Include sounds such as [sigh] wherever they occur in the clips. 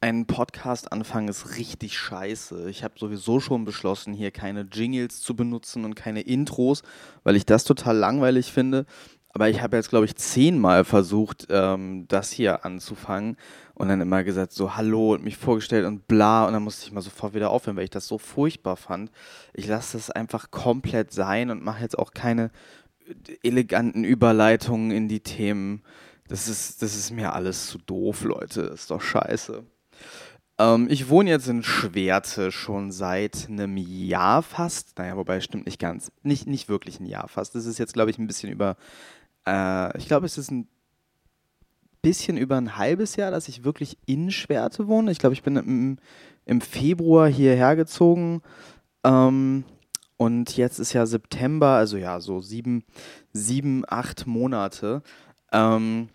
Ein Podcast anfangen ist richtig scheiße. Ich habe sowieso schon beschlossen, hier keine Jingles zu benutzen und keine Intros, weil ich das total langweilig finde. Aber ich habe jetzt, glaube ich, zehnmal versucht, ähm, das hier anzufangen und dann immer gesagt, so Hallo und mich vorgestellt und bla. Und dann musste ich mal sofort wieder aufhören, weil ich das so furchtbar fand. Ich lasse das einfach komplett sein und mache jetzt auch keine eleganten Überleitungen in die Themen. Das ist, das ist mir alles zu doof, Leute. Das ist doch scheiße. Ähm, ich wohne jetzt in Schwerte schon seit einem Jahr fast. Naja, wobei stimmt nicht ganz. Nicht, nicht wirklich ein Jahr fast. Das ist jetzt, glaube ich, ein bisschen über. Äh, ich glaube, es ist ein bisschen über ein halbes Jahr, dass ich wirklich in Schwerte wohne. Ich glaube, ich bin im, im Februar hierher gezogen. Ähm, und jetzt ist ja September, also ja, so sieben, sieben acht Monate. Ähm,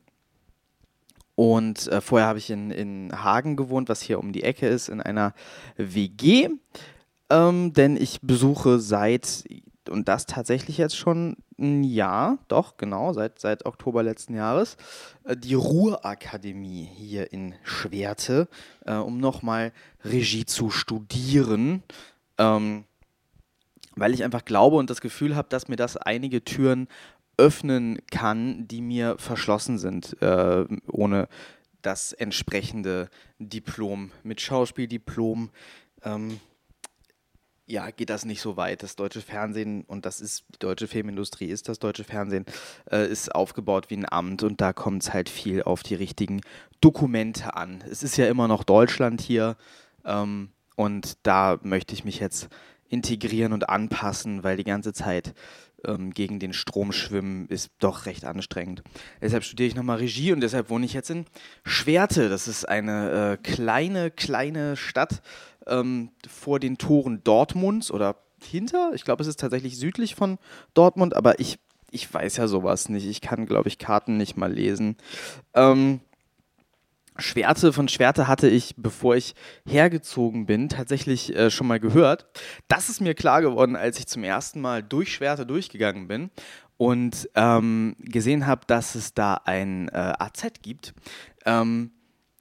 und äh, vorher habe ich in, in Hagen gewohnt, was hier um die Ecke ist, in einer WG. Ähm, denn ich besuche seit, und das tatsächlich jetzt schon ein Jahr, doch, genau, seit, seit Oktober letzten Jahres, äh, die Ruhrakademie hier in Schwerte, äh, um nochmal Regie zu studieren. Ähm, weil ich einfach glaube und das Gefühl habe, dass mir das einige Türen öffnen kann, die mir verschlossen sind, äh, ohne das entsprechende Diplom. Mit Schauspieldiplom ähm, ja, geht das nicht so weit. Das deutsche Fernsehen, und das ist, die deutsche Filmindustrie ist das deutsche Fernsehen, äh, ist aufgebaut wie ein Amt und da kommt es halt viel auf die richtigen Dokumente an. Es ist ja immer noch Deutschland hier ähm, und da möchte ich mich jetzt integrieren und anpassen, weil die ganze Zeit ähm, gegen den Strom schwimmen ist doch recht anstrengend. Deshalb studiere ich nochmal Regie und deshalb wohne ich jetzt in Schwerte. Das ist eine äh, kleine, kleine Stadt ähm, vor den Toren Dortmunds oder hinter. Ich glaube, es ist tatsächlich südlich von Dortmund, aber ich, ich weiß ja sowas nicht. Ich kann, glaube ich, Karten nicht mal lesen. Ähm, Schwerte von Schwerte hatte ich, bevor ich hergezogen bin, tatsächlich äh, schon mal gehört. Das ist mir klar geworden, als ich zum ersten Mal durch Schwerte durchgegangen bin und ähm, gesehen habe, dass es da ein äh, AZ gibt. Ähm,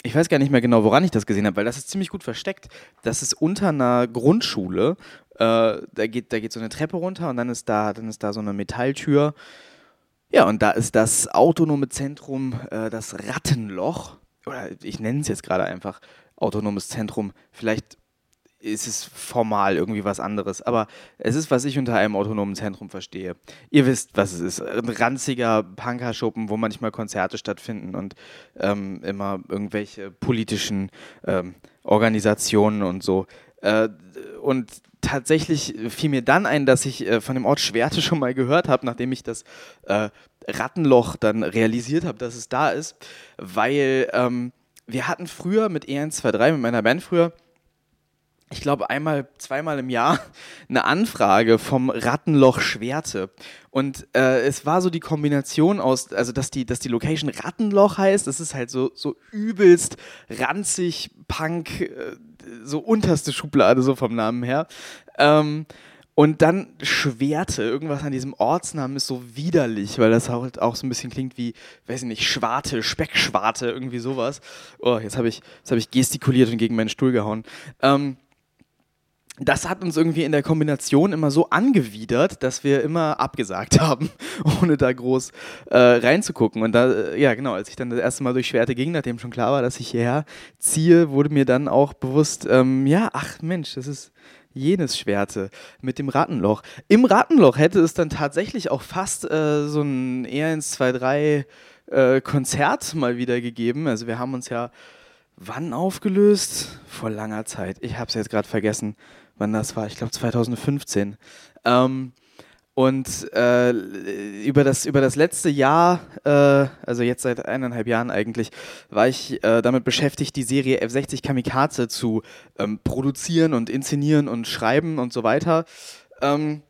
ich weiß gar nicht mehr genau, woran ich das gesehen habe, weil das ist ziemlich gut versteckt. Das ist unter einer Grundschule. Äh, da, geht, da geht so eine Treppe runter und dann ist da, dann ist da so eine Metalltür. Ja, und da ist das autonome Zentrum, äh, das Rattenloch oder ich nenne es jetzt gerade einfach autonomes Zentrum. Vielleicht ist es formal irgendwie was anderes, aber es ist, was ich unter einem autonomen Zentrum verstehe. Ihr wisst, was es ist. Ein ranziger Punkerschuppen, wo manchmal Konzerte stattfinden und ähm, immer irgendwelche politischen ähm, Organisationen und so. Äh, und tatsächlich fiel mir dann ein, dass ich äh, von dem Ort Schwerte schon mal gehört habe, nachdem ich das äh, Rattenloch dann realisiert habe, dass es da ist, weil ähm, wir hatten früher mit E123, mit meiner Band früher, ich glaube, einmal, zweimal im Jahr [laughs] eine Anfrage vom Rattenloch Schwerte. Und äh, es war so die Kombination aus, also dass die, dass die Location Rattenloch heißt, das ist halt so, so übelst ranzig, Punk, äh, so unterste Schublade, so vom Namen her. Ähm, und dann Schwerte, irgendwas an diesem Ortsnamen ist so widerlich, weil das halt auch so ein bisschen klingt wie, weiß ich nicht, Schwarte, Speckschwarte, irgendwie sowas. Oh, jetzt habe ich, hab ich gestikuliert und gegen meinen Stuhl gehauen. Ähm, das hat uns irgendwie in der Kombination immer so angewidert, dass wir immer abgesagt [laughs] haben, ohne da groß äh, reinzugucken. Und da, äh, ja genau, als ich dann das erste Mal durch Schwerte ging, nachdem schon klar war, dass ich hierher ziehe, wurde mir dann auch bewusst, ähm, ja, ach Mensch, das ist jenes Schwerte mit dem Rattenloch. Im Rattenloch hätte es dann tatsächlich auch fast äh, so ein E1, 2, 3 äh, Konzert mal wieder gegeben. Also wir haben uns ja wann aufgelöst? Vor langer Zeit. Ich habe es jetzt gerade vergessen, wann das war. Ich glaube 2015. Ähm, und äh, über, das, über das letzte Jahr, äh, also jetzt seit eineinhalb Jahren eigentlich, war ich äh, damit beschäftigt, die Serie F60 Kamikaze zu ähm, produzieren und inszenieren und schreiben und so weiter. Ähm,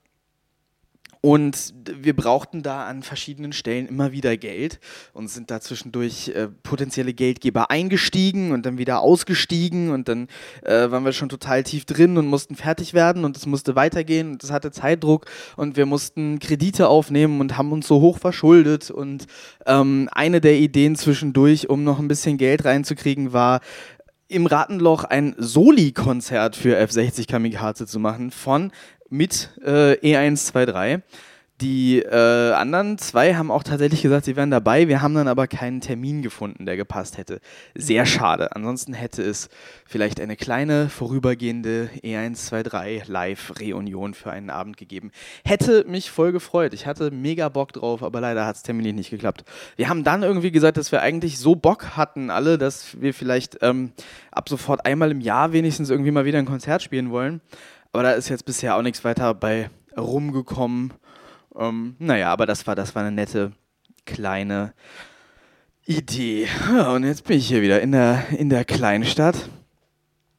und wir brauchten da an verschiedenen Stellen immer wieder Geld und sind da zwischendurch äh, potenzielle Geldgeber eingestiegen und dann wieder ausgestiegen und dann äh, waren wir schon total tief drin und mussten fertig werden und es musste weitergehen und es hatte Zeitdruck und wir mussten Kredite aufnehmen und haben uns so hoch verschuldet und ähm, eine der Ideen zwischendurch, um noch ein bisschen Geld reinzukriegen, war, im Ratenloch ein Soli-Konzert für F60 Kamikaze zu machen von mit äh, E123. Die äh, anderen zwei haben auch tatsächlich gesagt, sie wären dabei. Wir haben dann aber keinen Termin gefunden, der gepasst hätte. Sehr schade. Ansonsten hätte es vielleicht eine kleine vorübergehende E123 Live-Reunion für einen Abend gegeben. Hätte mich voll gefreut. Ich hatte mega Bock drauf, aber leider hat es terminlich nicht geklappt. Wir haben dann irgendwie gesagt, dass wir eigentlich so Bock hatten, alle, dass wir vielleicht ähm, ab sofort einmal im Jahr wenigstens irgendwie mal wieder ein Konzert spielen wollen. Aber da ist jetzt bisher auch nichts weiter bei rumgekommen. Ähm, naja, aber das war, das war eine nette kleine Idee. Und jetzt bin ich hier wieder in der, in der Kleinstadt.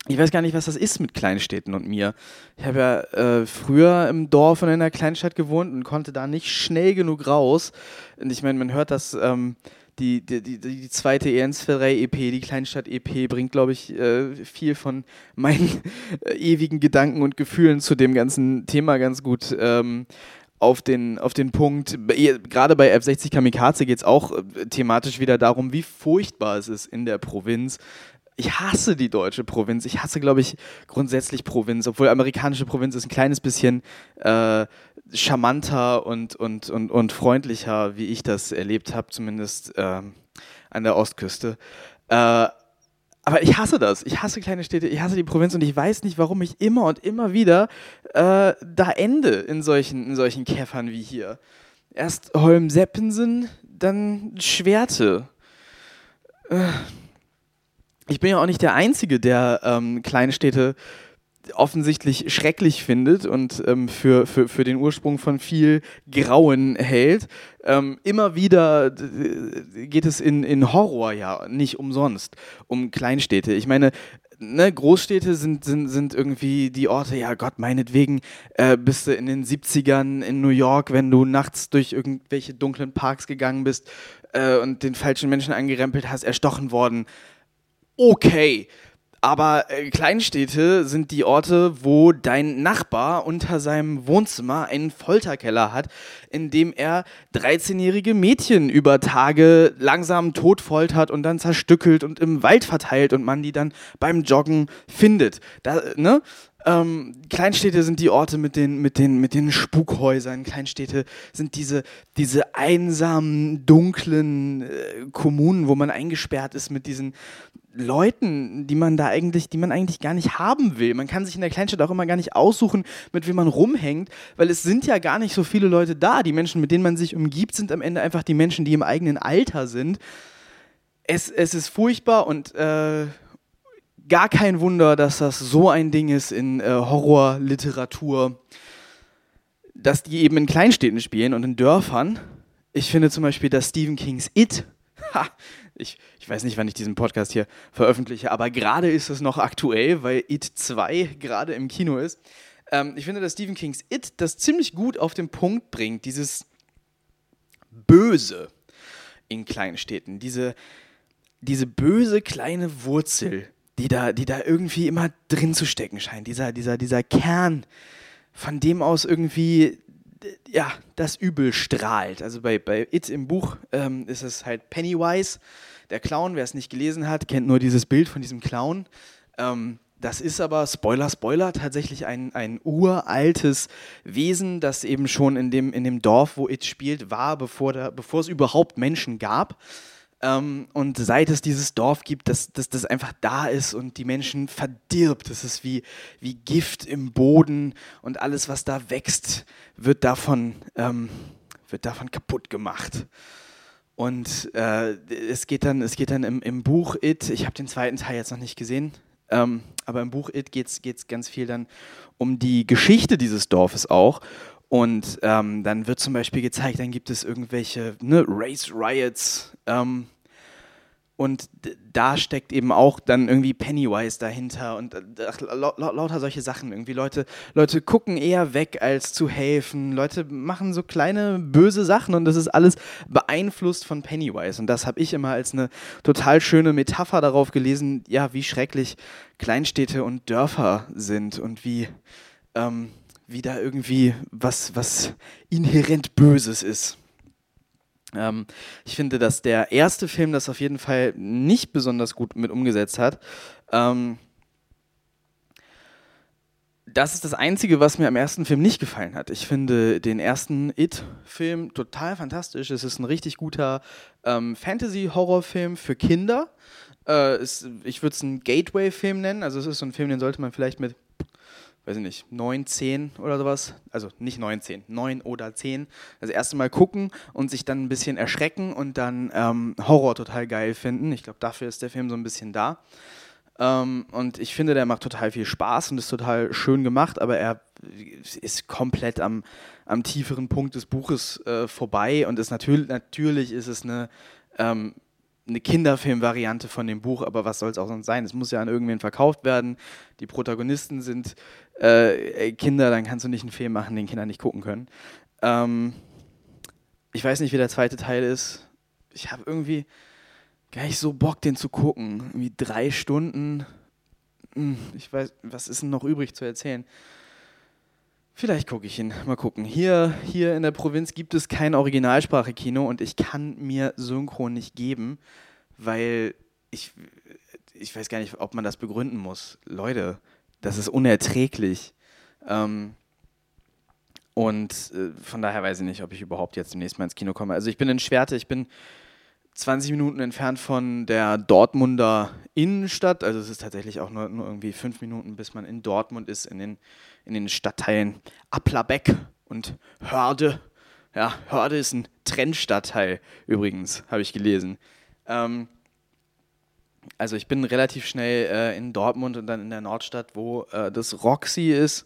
Ich weiß gar nicht, was das ist mit Kleinstädten und mir. Ich habe ja äh, früher im Dorf und in einer Kleinstadt gewohnt und konnte da nicht schnell genug raus. Und ich meine, man hört das, ähm, die, die, die, die zweite EN3 EP, die Kleinstadt EP, bringt, glaube ich, äh, viel von meinen äh, ewigen Gedanken und Gefühlen zu dem ganzen Thema ganz gut ähm, auf den, auf den Punkt, gerade bei F60 Kamikaze geht es auch äh, thematisch wieder darum, wie furchtbar es ist in der Provinz. Ich hasse die deutsche Provinz. Ich hasse, glaube ich, grundsätzlich Provinz, obwohl amerikanische Provinz ist ein kleines bisschen äh, charmanter und, und, und, und freundlicher, wie ich das erlebt habe, zumindest äh, an der Ostküste. Äh, aber ich hasse das. Ich hasse kleine Städte, ich hasse die Provinz und ich weiß nicht, warum ich immer und immer wieder äh, da ende in solchen, in solchen Käffern wie hier. Erst Holm-Seppensen, dann Schwerte. Äh, ich bin ja auch nicht der Einzige, der ähm, kleine Städte offensichtlich schrecklich findet und ähm, für, für, für den Ursprung von viel Grauen hält. Ähm, immer wieder geht es in, in Horror ja nicht umsonst um Kleinstädte. Ich meine, ne, Großstädte sind, sind, sind irgendwie die Orte, ja Gott, meinetwegen äh, bist du in den 70ern in New York, wenn du nachts durch irgendwelche dunklen Parks gegangen bist äh, und den falschen Menschen angerempelt hast, erstochen worden. Okay. Aber äh, Kleinstädte sind die Orte, wo dein Nachbar unter seinem Wohnzimmer einen Folterkeller hat, in dem er 13-jährige Mädchen über Tage langsam totfoltert und dann zerstückelt und im Wald verteilt und man die dann beim Joggen findet. Da, ne? Ähm, Kleinstädte sind die Orte mit den, mit den, mit den Spukhäusern. Kleinstädte sind diese, diese einsamen, dunklen äh, Kommunen, wo man eingesperrt ist mit diesen Leuten, die man da eigentlich, die man eigentlich gar nicht haben will. Man kann sich in der Kleinstadt auch immer gar nicht aussuchen, mit wem man rumhängt, weil es sind ja gar nicht so viele Leute da. Die Menschen, mit denen man sich umgibt, sind am Ende einfach die Menschen, die im eigenen Alter sind. Es, es ist furchtbar und äh, gar kein Wunder, dass das so ein Ding ist in äh, Horrorliteratur, dass die eben in Kleinstädten spielen und in Dörfern. Ich finde zum Beispiel, dass Stephen Kings It, [laughs] ha, ich, ich weiß nicht, wann ich diesen Podcast hier veröffentliche, aber gerade ist es noch aktuell, weil It 2 gerade im Kino ist. Ähm, ich finde, dass Stephen Kings It das ziemlich gut auf den Punkt bringt, dieses Böse in kleinen Städten, diese, diese böse kleine Wurzel, die da, die da irgendwie immer drin zu stecken scheint, dieser, dieser, dieser Kern, von dem aus irgendwie ja, das Übel strahlt. Also bei, bei It im Buch ähm, ist es halt Pennywise, der Clown. Wer es nicht gelesen hat, kennt nur dieses Bild von diesem Clown. Ähm, das ist aber, Spoiler, Spoiler, tatsächlich ein, ein uraltes Wesen, das eben schon in dem, in dem Dorf, wo It spielt, war, bevor, da, bevor es überhaupt Menschen gab. Ähm, und seit es dieses Dorf gibt, dass das einfach da ist und die Menschen verdirbt. Das ist wie, wie Gift im Boden und alles, was da wächst, wird davon, ähm, wird davon kaputt gemacht. Und äh, es geht dann, es geht dann im, im Buch It, ich habe den zweiten Teil jetzt noch nicht gesehen, ähm, aber im Buch It geht es ganz viel dann um die Geschichte dieses Dorfes auch. Und ähm, dann wird zum Beispiel gezeigt, dann gibt es irgendwelche ne, Race Riots, ähm, und da steckt eben auch dann irgendwie Pennywise dahinter und äh, ach, la la lauter solche Sachen. Irgendwie Leute, Leute gucken eher weg, als zu helfen. Leute machen so kleine böse Sachen und das ist alles beeinflusst von Pennywise. Und das habe ich immer als eine total schöne Metapher darauf gelesen, ja, wie schrecklich Kleinstädte und Dörfer sind und wie, ähm, wie da irgendwie was, was inhärent Böses ist. Ähm, ich finde, dass der erste Film das auf jeden Fall nicht besonders gut mit umgesetzt hat. Ähm, das ist das Einzige, was mir am ersten Film nicht gefallen hat. Ich finde den ersten It-Film total fantastisch. Es ist ein richtig guter ähm, Fantasy-Horror-Film für Kinder. Äh, ist, ich würde es einen Gateway-Film nennen. Also es ist so ein Film, den sollte man vielleicht mit, weiß ich nicht, 9, 10 oder sowas, also nicht 9, 10, 9 oder 10, das erste Mal gucken und sich dann ein bisschen erschrecken und dann ähm, Horror total geil finden. Ich glaube, dafür ist der Film so ein bisschen da. Ähm, und ich finde, der macht total viel Spaß und ist total schön gemacht, aber er ist komplett am, am tieferen Punkt des Buches äh, vorbei und ist natürlich, natürlich ist es eine, ähm, eine Kinderfilmvariante von dem Buch, aber was soll es auch sonst sein? Es muss ja an irgendwen verkauft werden. Die Protagonisten sind äh, Kinder, dann kannst du nicht einen Film machen, den Kinder nicht gucken können. Ähm, ich weiß nicht, wie der zweite Teil ist. Ich habe irgendwie, gar nicht so Bock, den zu gucken. Irgendwie drei Stunden. Hm, ich weiß, was ist denn noch übrig zu erzählen? Vielleicht gucke ich ihn. Mal gucken. Hier, hier in der Provinz gibt es kein Originalsprache-Kino und ich kann mir Synchron nicht geben, weil ich, ich weiß gar nicht, ob man das begründen muss. Leute, das ist unerträglich. Ähm, und äh, von daher weiß ich nicht, ob ich überhaupt jetzt demnächst mal ins Kino komme. Also ich bin in Schwerte, ich bin 20 Minuten entfernt von der Dortmunder Innenstadt. Also es ist tatsächlich auch nur, nur irgendwie fünf Minuten, bis man in Dortmund ist, in den, in den Stadtteilen Applerbeck und Hörde. Ja, Hörde ist ein Trennstadtteil übrigens, habe ich gelesen. Ähm, also ich bin relativ schnell äh, in Dortmund und dann in der Nordstadt, wo äh, das Roxy ist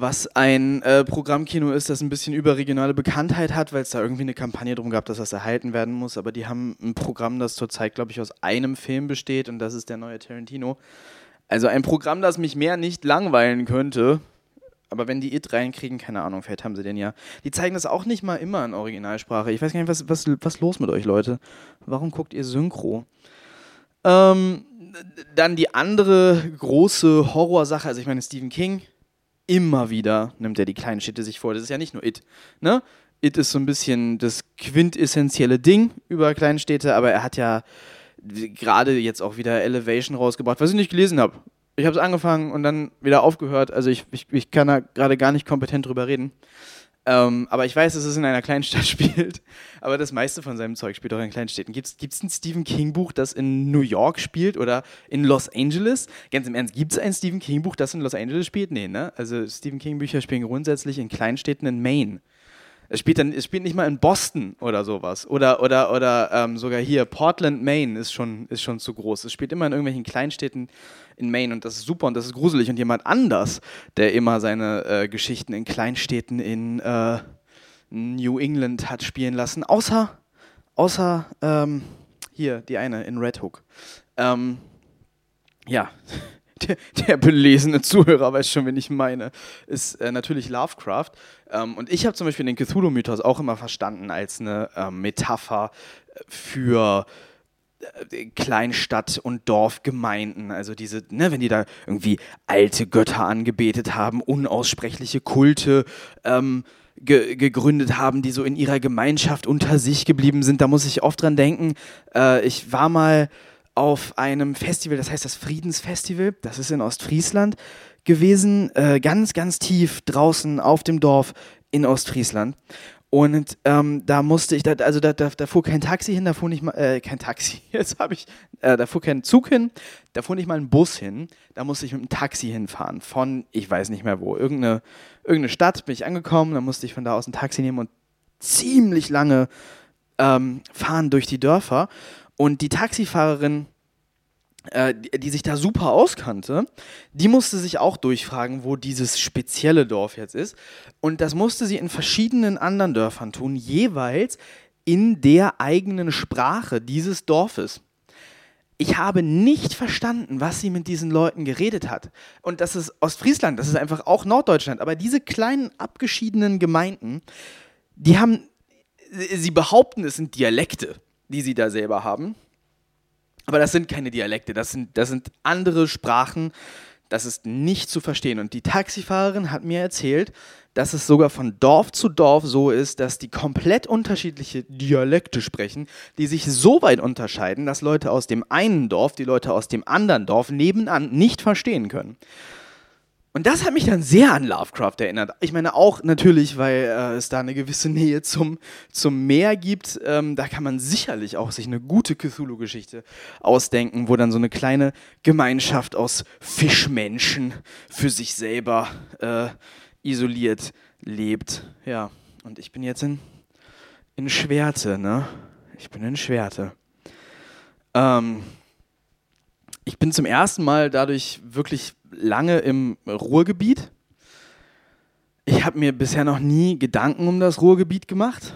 was ein äh, Programmkino ist, das ein bisschen überregionale Bekanntheit hat, weil es da irgendwie eine Kampagne drum gab, dass das erhalten werden muss. Aber die haben ein Programm, das zurzeit, glaube ich, aus einem Film besteht und das ist der neue Tarantino. Also ein Programm, das mich mehr nicht langweilen könnte. Aber wenn die It reinkriegen, keine Ahnung, vielleicht haben sie den ja. Die zeigen das auch nicht mal immer in Originalsprache. Ich weiß gar nicht, was, was, was los mit euch, Leute? Warum guckt ihr Synchro? Ähm, dann die andere große Horrorsache, also ich meine, Stephen King immer wieder nimmt er die kleinen Städte sich vor. Das ist ja nicht nur It. Ne? It ist so ein bisschen das quintessentielle Ding über Kleinstädte, aber er hat ja gerade jetzt auch wieder Elevation rausgebracht, was ich nicht gelesen habe. Ich habe es angefangen und dann wieder aufgehört. Also ich, ich, ich kann da gerade gar nicht kompetent drüber reden. Ähm, aber ich weiß, dass es in einer kleinen Stadt [laughs] spielt. Aber das meiste von seinem Zeug spielt auch in kleinen Städten. Gibt es ein Stephen King-Buch, das in New York spielt oder in Los Angeles? Ganz im Ernst, gibt es ein Stephen King-Buch, das in Los Angeles spielt? Nee, ne? Also Stephen King-Bücher spielen grundsätzlich in Kleinstädten in Maine. Es spielt dann, es spielt nicht mal in Boston oder sowas. Oder, oder, oder ähm, sogar hier, Portland, Maine ist schon, ist schon zu groß. Es spielt immer in irgendwelchen Kleinstädten in Maine und das ist super und das ist gruselig. Und jemand anders, der immer seine äh, Geschichten in Kleinstädten in äh, New England hat spielen lassen, außer, außer ähm, hier, die eine in Red Hook. Ähm, ja, der, der, belesene Zuhörer weiß schon, wen ich meine, ist äh, natürlich Lovecraft. Ähm, und ich habe zum Beispiel den Cthulhu-Mythos auch immer verstanden als eine ähm, Metapher für äh, Kleinstadt- und Dorfgemeinden, also diese, ne, wenn die da irgendwie alte Götter angebetet haben, unaussprechliche Kulte ähm, ge gegründet haben, die so in ihrer Gemeinschaft unter sich geblieben sind, da muss ich oft dran denken. Äh, ich war mal auf einem Festival, das heißt das Friedensfestival, das ist in Ostfriesland gewesen, äh, ganz, ganz tief draußen auf dem Dorf in Ostfriesland. Und ähm, da musste ich, da, also da, da, da, fuhr kein Taxi hin, da fuhr nicht mal, äh, kein Taxi, [laughs] jetzt habe ich, äh, da fuhr kein Zug hin, da fuhr nicht mal ein Bus hin, da musste ich mit einem Taxi hinfahren von, ich weiß nicht mehr wo, irgendeine, irgendeine Stadt bin ich angekommen, da musste ich von da aus ein Taxi nehmen und ziemlich lange ähm, fahren durch die Dörfer. Und die Taxifahrerin, äh, die, die, sich da super auskannte, die musste sich auch durchfragen, wo dieses spezielle Dorf jetzt ist. Und das musste sie in verschiedenen anderen Dörfern tun, jeweils in der eigenen Sprache dieses Dorfes. Ich habe nicht verstanden, was sie mit diesen Leuten geredet hat. Und das ist Ostfriesland, das ist einfach auch Norddeutschland. Aber diese kleinen abgeschiedenen Gemeinden, die haben, sie behaupten, es sind Dialekte die sie da selber haben. Aber das sind keine Dialekte, das sind, das sind andere Sprachen, Das ist nicht zu verstehen. Und die Taxifahrerin hat mir erzählt, dass es sogar von Dorf zu Dorf so ist, dass die komplett unterschiedliche Dialekte sprechen, die sich so weit unterscheiden, dass Leute aus dem einen Dorf die Leute aus dem anderen Dorf nebenan nicht verstehen können. Und das hat mich dann sehr an Lovecraft erinnert. Ich meine auch natürlich, weil äh, es da eine gewisse Nähe zum, zum Meer gibt. Ähm, da kann man sicherlich auch sich eine gute Cthulhu-Geschichte ausdenken, wo dann so eine kleine Gemeinschaft aus Fischmenschen für sich selber äh, isoliert lebt. Ja, und ich bin jetzt in, in Schwerte, ne? Ich bin in Schwerte. Ähm, ich bin zum ersten Mal dadurch wirklich lange im Ruhrgebiet. Ich habe mir bisher noch nie Gedanken um das Ruhrgebiet gemacht.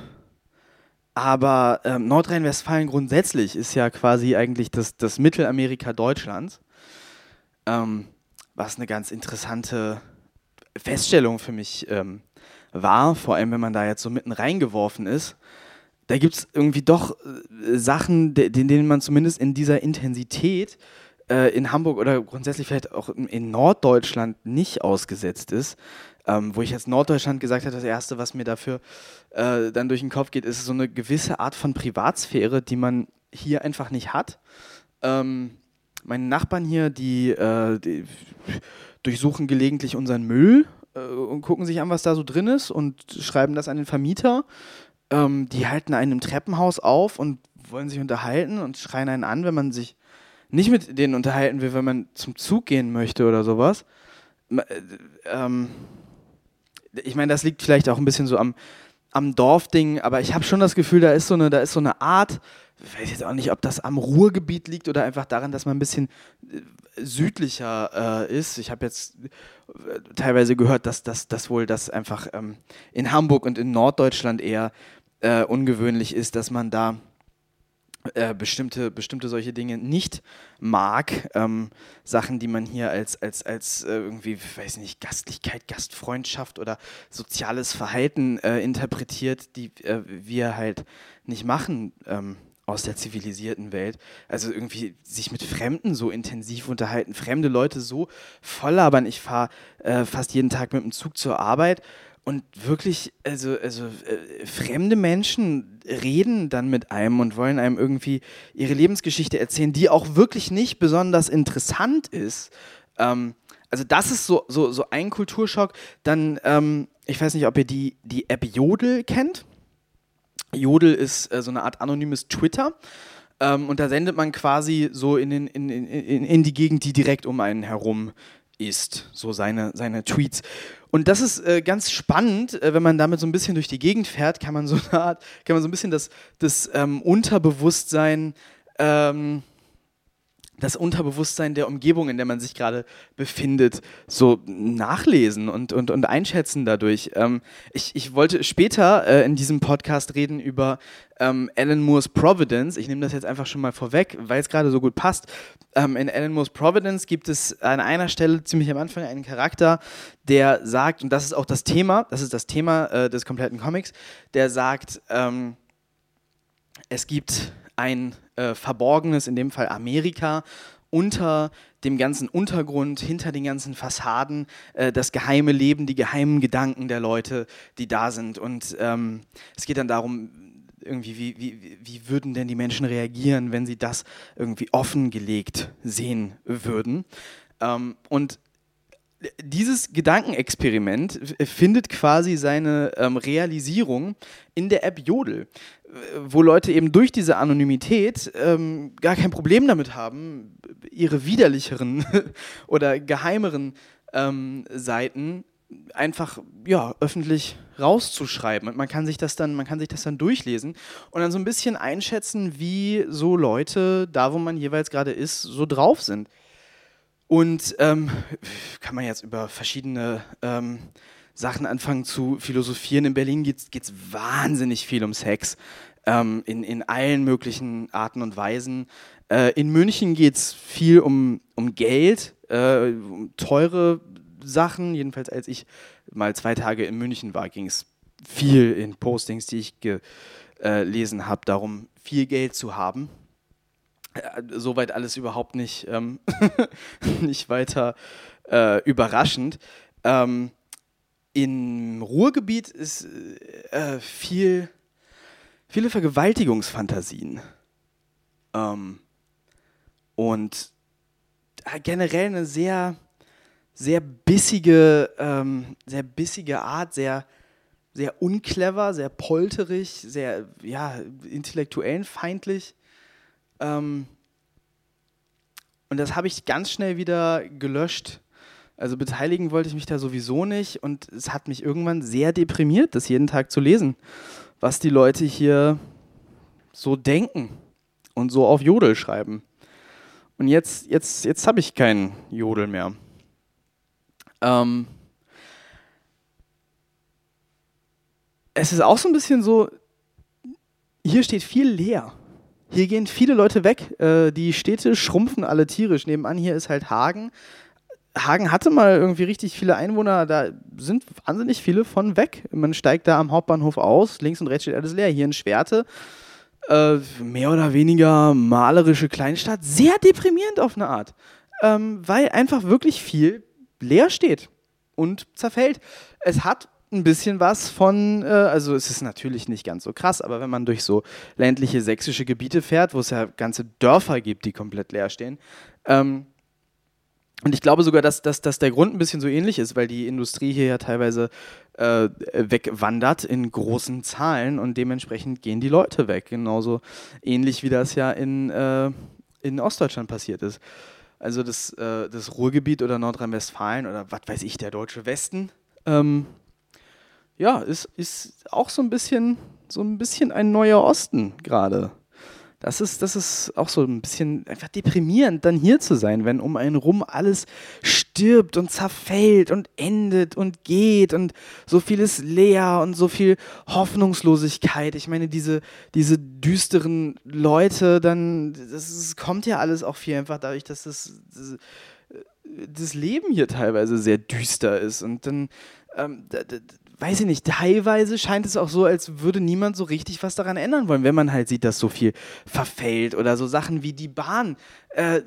Aber ähm, Nordrhein-Westfalen grundsätzlich ist ja quasi eigentlich das, das Mittelamerika Deutschlands. Ähm, was eine ganz interessante Feststellung für mich ähm, war, vor allem wenn man da jetzt so mitten reingeworfen ist. Da gibt es irgendwie doch äh, Sachen, de denen man zumindest in dieser Intensität äh, in Hamburg oder grundsätzlich vielleicht auch in Norddeutschland nicht ausgesetzt ist. Ähm, wo ich jetzt Norddeutschland gesagt habe, das Erste, was mir dafür äh, dann durch den Kopf geht, ist so eine gewisse Art von Privatsphäre, die man hier einfach nicht hat. Ähm, meine Nachbarn hier, die, äh, die, durchsuchen gelegentlich unseren Müll äh, und gucken sich an, was da so drin ist und schreiben das an den Vermieter. Ähm, die halten einen im Treppenhaus auf und wollen sich unterhalten und schreien einen an, wenn man sich nicht mit denen unterhalten will, wenn man zum Zug gehen möchte oder sowas. Äh, ähm, ich meine, das liegt vielleicht auch ein bisschen so am, am Dorfding, aber ich habe schon das Gefühl, da ist so eine, da ist so eine Art, ich weiß jetzt auch nicht, ob das am Ruhrgebiet liegt oder einfach daran, dass man ein bisschen äh, südlicher äh, ist. Ich habe jetzt äh, teilweise gehört, dass das wohl das einfach ähm, in Hamburg und in Norddeutschland eher äh, ungewöhnlich ist, dass man da äh, bestimmte, bestimmte solche Dinge nicht mag. Ähm, Sachen, die man hier als, als, als äh, irgendwie, weiß nicht, Gastlichkeit, Gastfreundschaft oder soziales Verhalten äh, interpretiert, die äh, wir halt nicht machen. Ähm, aus der zivilisierten Welt. Also irgendwie sich mit Fremden so intensiv unterhalten, fremde Leute so voll labern. Ich fahre äh, fast jeden Tag mit dem Zug zur Arbeit und wirklich, also, also äh, fremde Menschen reden dann mit einem und wollen einem irgendwie ihre Lebensgeschichte erzählen, die auch wirklich nicht besonders interessant ist. Ähm, also das ist so, so, so ein Kulturschock. Dann, ähm, ich weiß nicht, ob ihr die, die App Jodel kennt. Jodel ist äh, so eine Art anonymes Twitter. Ähm, und da sendet man quasi so in, den, in, in, in die Gegend, die direkt um einen herum ist, so seine, seine Tweets. Und das ist äh, ganz spannend, äh, wenn man damit so ein bisschen durch die Gegend fährt, kann man so eine Art, kann man so ein bisschen das, das ähm, Unterbewusstsein ähm, das Unterbewusstsein der Umgebung, in der man sich gerade befindet, so nachlesen und, und, und einschätzen dadurch. Ähm, ich, ich wollte später äh, in diesem Podcast reden über ähm, Alan Moores Providence. Ich nehme das jetzt einfach schon mal vorweg, weil es gerade so gut passt. Ähm, in Alan Moores Providence gibt es an einer Stelle ziemlich am Anfang einen Charakter, der sagt, und das ist auch das Thema, das ist das Thema äh, des kompletten Comics, der sagt, ähm, es gibt ein äh, verborgenes, in dem Fall Amerika, unter dem ganzen Untergrund, hinter den ganzen Fassaden, äh, das geheime Leben, die geheimen Gedanken der Leute, die da sind. Und ähm, es geht dann darum, irgendwie, wie, wie, wie würden denn die Menschen reagieren, wenn sie das irgendwie offengelegt sehen würden. Ähm, und dieses Gedankenexperiment findet quasi seine ähm, Realisierung in der App Jodel, wo Leute eben durch diese Anonymität ähm, gar kein Problem damit haben, ihre widerlicheren [laughs] oder geheimeren ähm, Seiten einfach ja, öffentlich rauszuschreiben. Und man kann sich das dann, man kann sich das dann durchlesen und dann so ein bisschen einschätzen, wie so Leute, da wo man jeweils gerade ist, so drauf sind. Und ähm, kann man jetzt über verschiedene ähm, Sachen anfangen zu philosophieren. In Berlin geht es wahnsinnig viel um Sex. Ähm, in, in allen möglichen Arten und Weisen. Äh, in München geht es viel um, um Geld, äh, um teure Sachen. Jedenfalls, als ich mal zwei Tage in München war, ging es viel in Postings, die ich gelesen habe, darum, viel Geld zu haben. Äh, soweit alles überhaupt nicht, ähm, [laughs] nicht weiter äh, überraschend. Ähm, Im Ruhrgebiet ist äh, viel, viele Vergewaltigungsfantasien. Ähm, und äh, generell eine sehr, sehr bissige, ähm, sehr bissige Art, sehr, sehr unclever, sehr polterig, sehr, ja, intellektuellenfeindlich. Ähm, und das habe ich ganz schnell wieder gelöscht. Also beteiligen wollte ich mich da sowieso nicht und es hat mich irgendwann sehr deprimiert, das jeden Tag zu lesen, was die Leute hier so denken und so auf Jodel schreiben. Und jetzt, jetzt, jetzt habe ich keinen Jodel mehr. Ähm es ist auch so ein bisschen so, hier steht viel leer. Hier gehen viele Leute weg. Äh, die Städte schrumpfen alle tierisch. Nebenan hier ist halt Hagen. Hagen hatte mal irgendwie richtig viele Einwohner, da sind wahnsinnig viele von weg. Man steigt da am Hauptbahnhof aus, links und rechts steht alles leer. Hier in Schwerte, äh, mehr oder weniger malerische Kleinstadt, sehr deprimierend auf eine Art, ähm, weil einfach wirklich viel leer steht und zerfällt. Es hat ein bisschen was von, äh, also es ist natürlich nicht ganz so krass, aber wenn man durch so ländliche sächsische Gebiete fährt, wo es ja ganze Dörfer gibt, die komplett leer stehen, ähm, und ich glaube sogar, dass, dass, dass der Grund ein bisschen so ähnlich ist, weil die Industrie hier ja teilweise äh, wegwandert in großen Zahlen und dementsprechend gehen die Leute weg. Genauso ähnlich wie das ja in, äh, in Ostdeutschland passiert ist. Also das, äh, das Ruhrgebiet oder Nordrhein-Westfalen oder was weiß ich, der deutsche Westen, ähm, ja, ist, ist auch so ein bisschen, so ein bisschen ein neuer Osten gerade. Das ist, das ist auch so ein bisschen einfach deprimierend, dann hier zu sein, wenn um einen rum alles stirbt und zerfällt und endet und geht und so vieles leer und so viel Hoffnungslosigkeit. Ich meine, diese, diese düsteren Leute, dann, das, das kommt ja alles auch viel einfach dadurch, dass das, das, das Leben hier teilweise sehr düster ist und dann ähm, weiß ich nicht, teilweise scheint es auch so, als würde niemand so richtig was daran ändern wollen, wenn man halt sieht, dass so viel verfällt oder so Sachen wie die Bahn. Äh,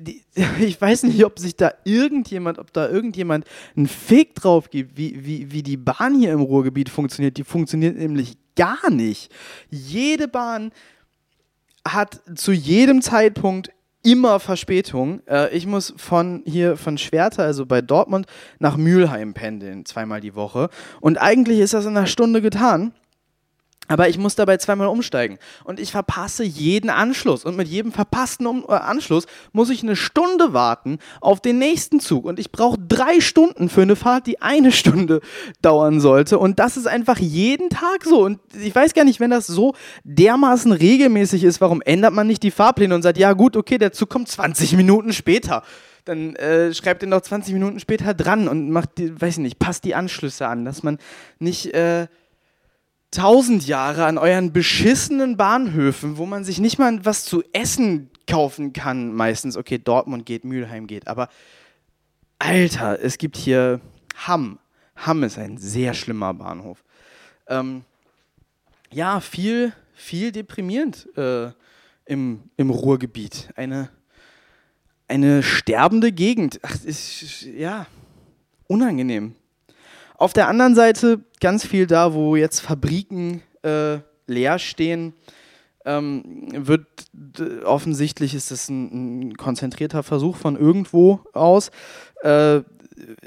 die, [laughs] ich weiß nicht, ob sich da irgendjemand, ob da irgendjemand einen Fake drauf gibt, wie, wie, wie die Bahn hier im Ruhrgebiet funktioniert. Die funktioniert nämlich gar nicht. Jede Bahn hat zu jedem Zeitpunkt immer Verspätung. Äh, ich muss von hier von Schwerte, also bei Dortmund, nach Mülheim pendeln, zweimal die Woche. Und eigentlich ist das in einer Stunde getan. Aber ich muss dabei zweimal umsteigen und ich verpasse jeden Anschluss. Und mit jedem verpassten um äh, Anschluss muss ich eine Stunde warten auf den nächsten Zug. Und ich brauche drei Stunden für eine Fahrt, die eine [laughs] Stunde dauern sollte. Und das ist einfach jeden Tag so. Und ich weiß gar nicht, wenn das so dermaßen regelmäßig ist, warum ändert man nicht die Fahrpläne und sagt, ja gut, okay, der Zug kommt 20 Minuten später dann äh, schreibt ihr noch 20 Minuten später dran und macht, die, weiß ich nicht, passt die Anschlüsse an, dass man nicht äh, tausend Jahre an euren beschissenen Bahnhöfen, wo man sich nicht mal was zu essen kaufen kann, meistens. Okay, Dortmund geht, Mülheim geht, aber Alter, es gibt hier Hamm. Hamm ist ein sehr schlimmer Bahnhof. Ähm, ja, viel, viel deprimierend äh, im, im Ruhrgebiet. Eine, eine sterbende Gegend. Ach, ist, ja, unangenehm. Auf der anderen Seite ganz viel da, wo jetzt Fabriken äh, leer stehen, ähm, wird offensichtlich ist das ein, ein, konzentrierter Versuch von irgendwo aus, äh,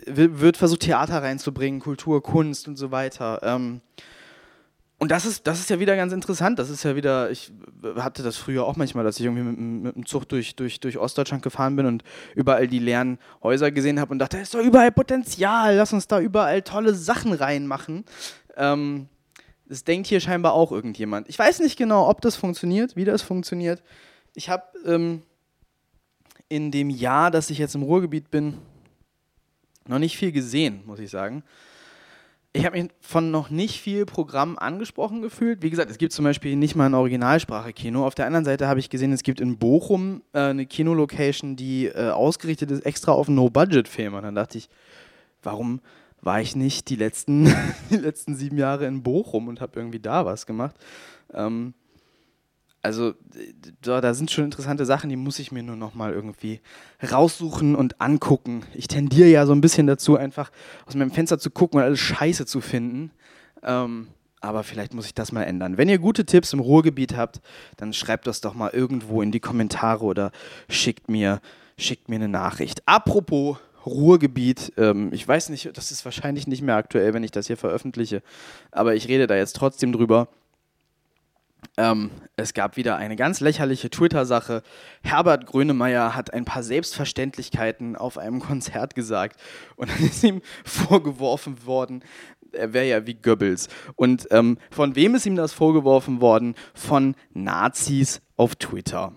wird versucht Theater reinzubringen, Kultur, Kunst und so weiter. Ähm, und das ist, das ist ja wieder ganz interessant. Das ist ja wieder, ich hatte das früher auch manchmal, dass ich irgendwie mit, mit dem Zug durch, durch, durch Ostdeutschland gefahren bin und überall die leeren Häuser gesehen habe und dachte, da ist doch überall Potenzial, lass uns da überall tolle Sachen reinmachen. Ähm, das denkt hier scheinbar auch irgendjemand. Ich weiß nicht genau, ob das funktioniert, wie das funktioniert. Ich habe ähm, in dem Jahr, dass ich jetzt im Ruhrgebiet bin, noch nicht viel gesehen, muss ich sagen ich habe mich von noch nicht viel Programm angesprochen gefühlt. Wie gesagt, es gibt zum Beispiel nicht mal ein Originalsprache-Kino. Auf der anderen Seite habe ich gesehen, es gibt in Bochum äh, eine Kinolocation, die äh, ausgerichtet ist extra auf No-Budget-Filme. Und dann dachte ich, warum war ich nicht die letzten, [laughs] die letzten sieben Jahre in Bochum und habe irgendwie da was gemacht? Ähm, also da, da, sind schon interessante Sachen, die muss ich mir nur noch mal irgendwie raussuchen und angucken. Ich tendiere ja so ein bisschen dazu, einfach aus meinem Fenster zu gucken und alles Scheiße zu finden. Ähm, aber vielleicht muss ich das mal ändern. Wenn ihr gute Tipps im Ruhrgebiet habt, dann schreibt das doch mal irgendwo in die Kommentare oder schickt mir, schickt mir eine Nachricht. Apropos Ruhrgebiet, ähm, ich weiß nicht, das ist wahrscheinlich nicht mehr aktuell, wenn ich das hier veröffentliche, aber ich rede da jetzt trotzdem drüber. Ähm, es gab wieder eine ganz lächerliche Twitter-Sache. Herbert Grönemeyer hat ein paar Selbstverständlichkeiten auf einem [laughs] Konzert gesagt und dann ist ihm vorgeworfen worden, er wäre ja wie Goebbels. Und ähm, von wem ist ihm das vorgeworfen worden? Von Nazis auf Twitter.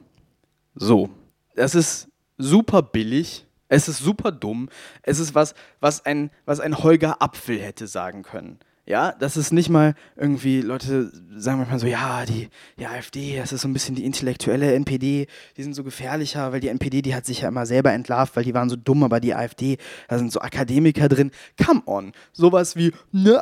So, das ist super billig. Es ist super dumm. Es ist was, was ein, was ein Holger Apfel hätte sagen können. Ja, das ist nicht mal irgendwie, Leute sagen manchmal so, ja, die, die AfD, das ist so ein bisschen die intellektuelle NPD, die sind so gefährlicher, weil die NPD, die hat sich ja immer selber entlarvt, weil die waren so dumm, aber die AfD, da sind so Akademiker drin. Come on. Sowas wie, ne,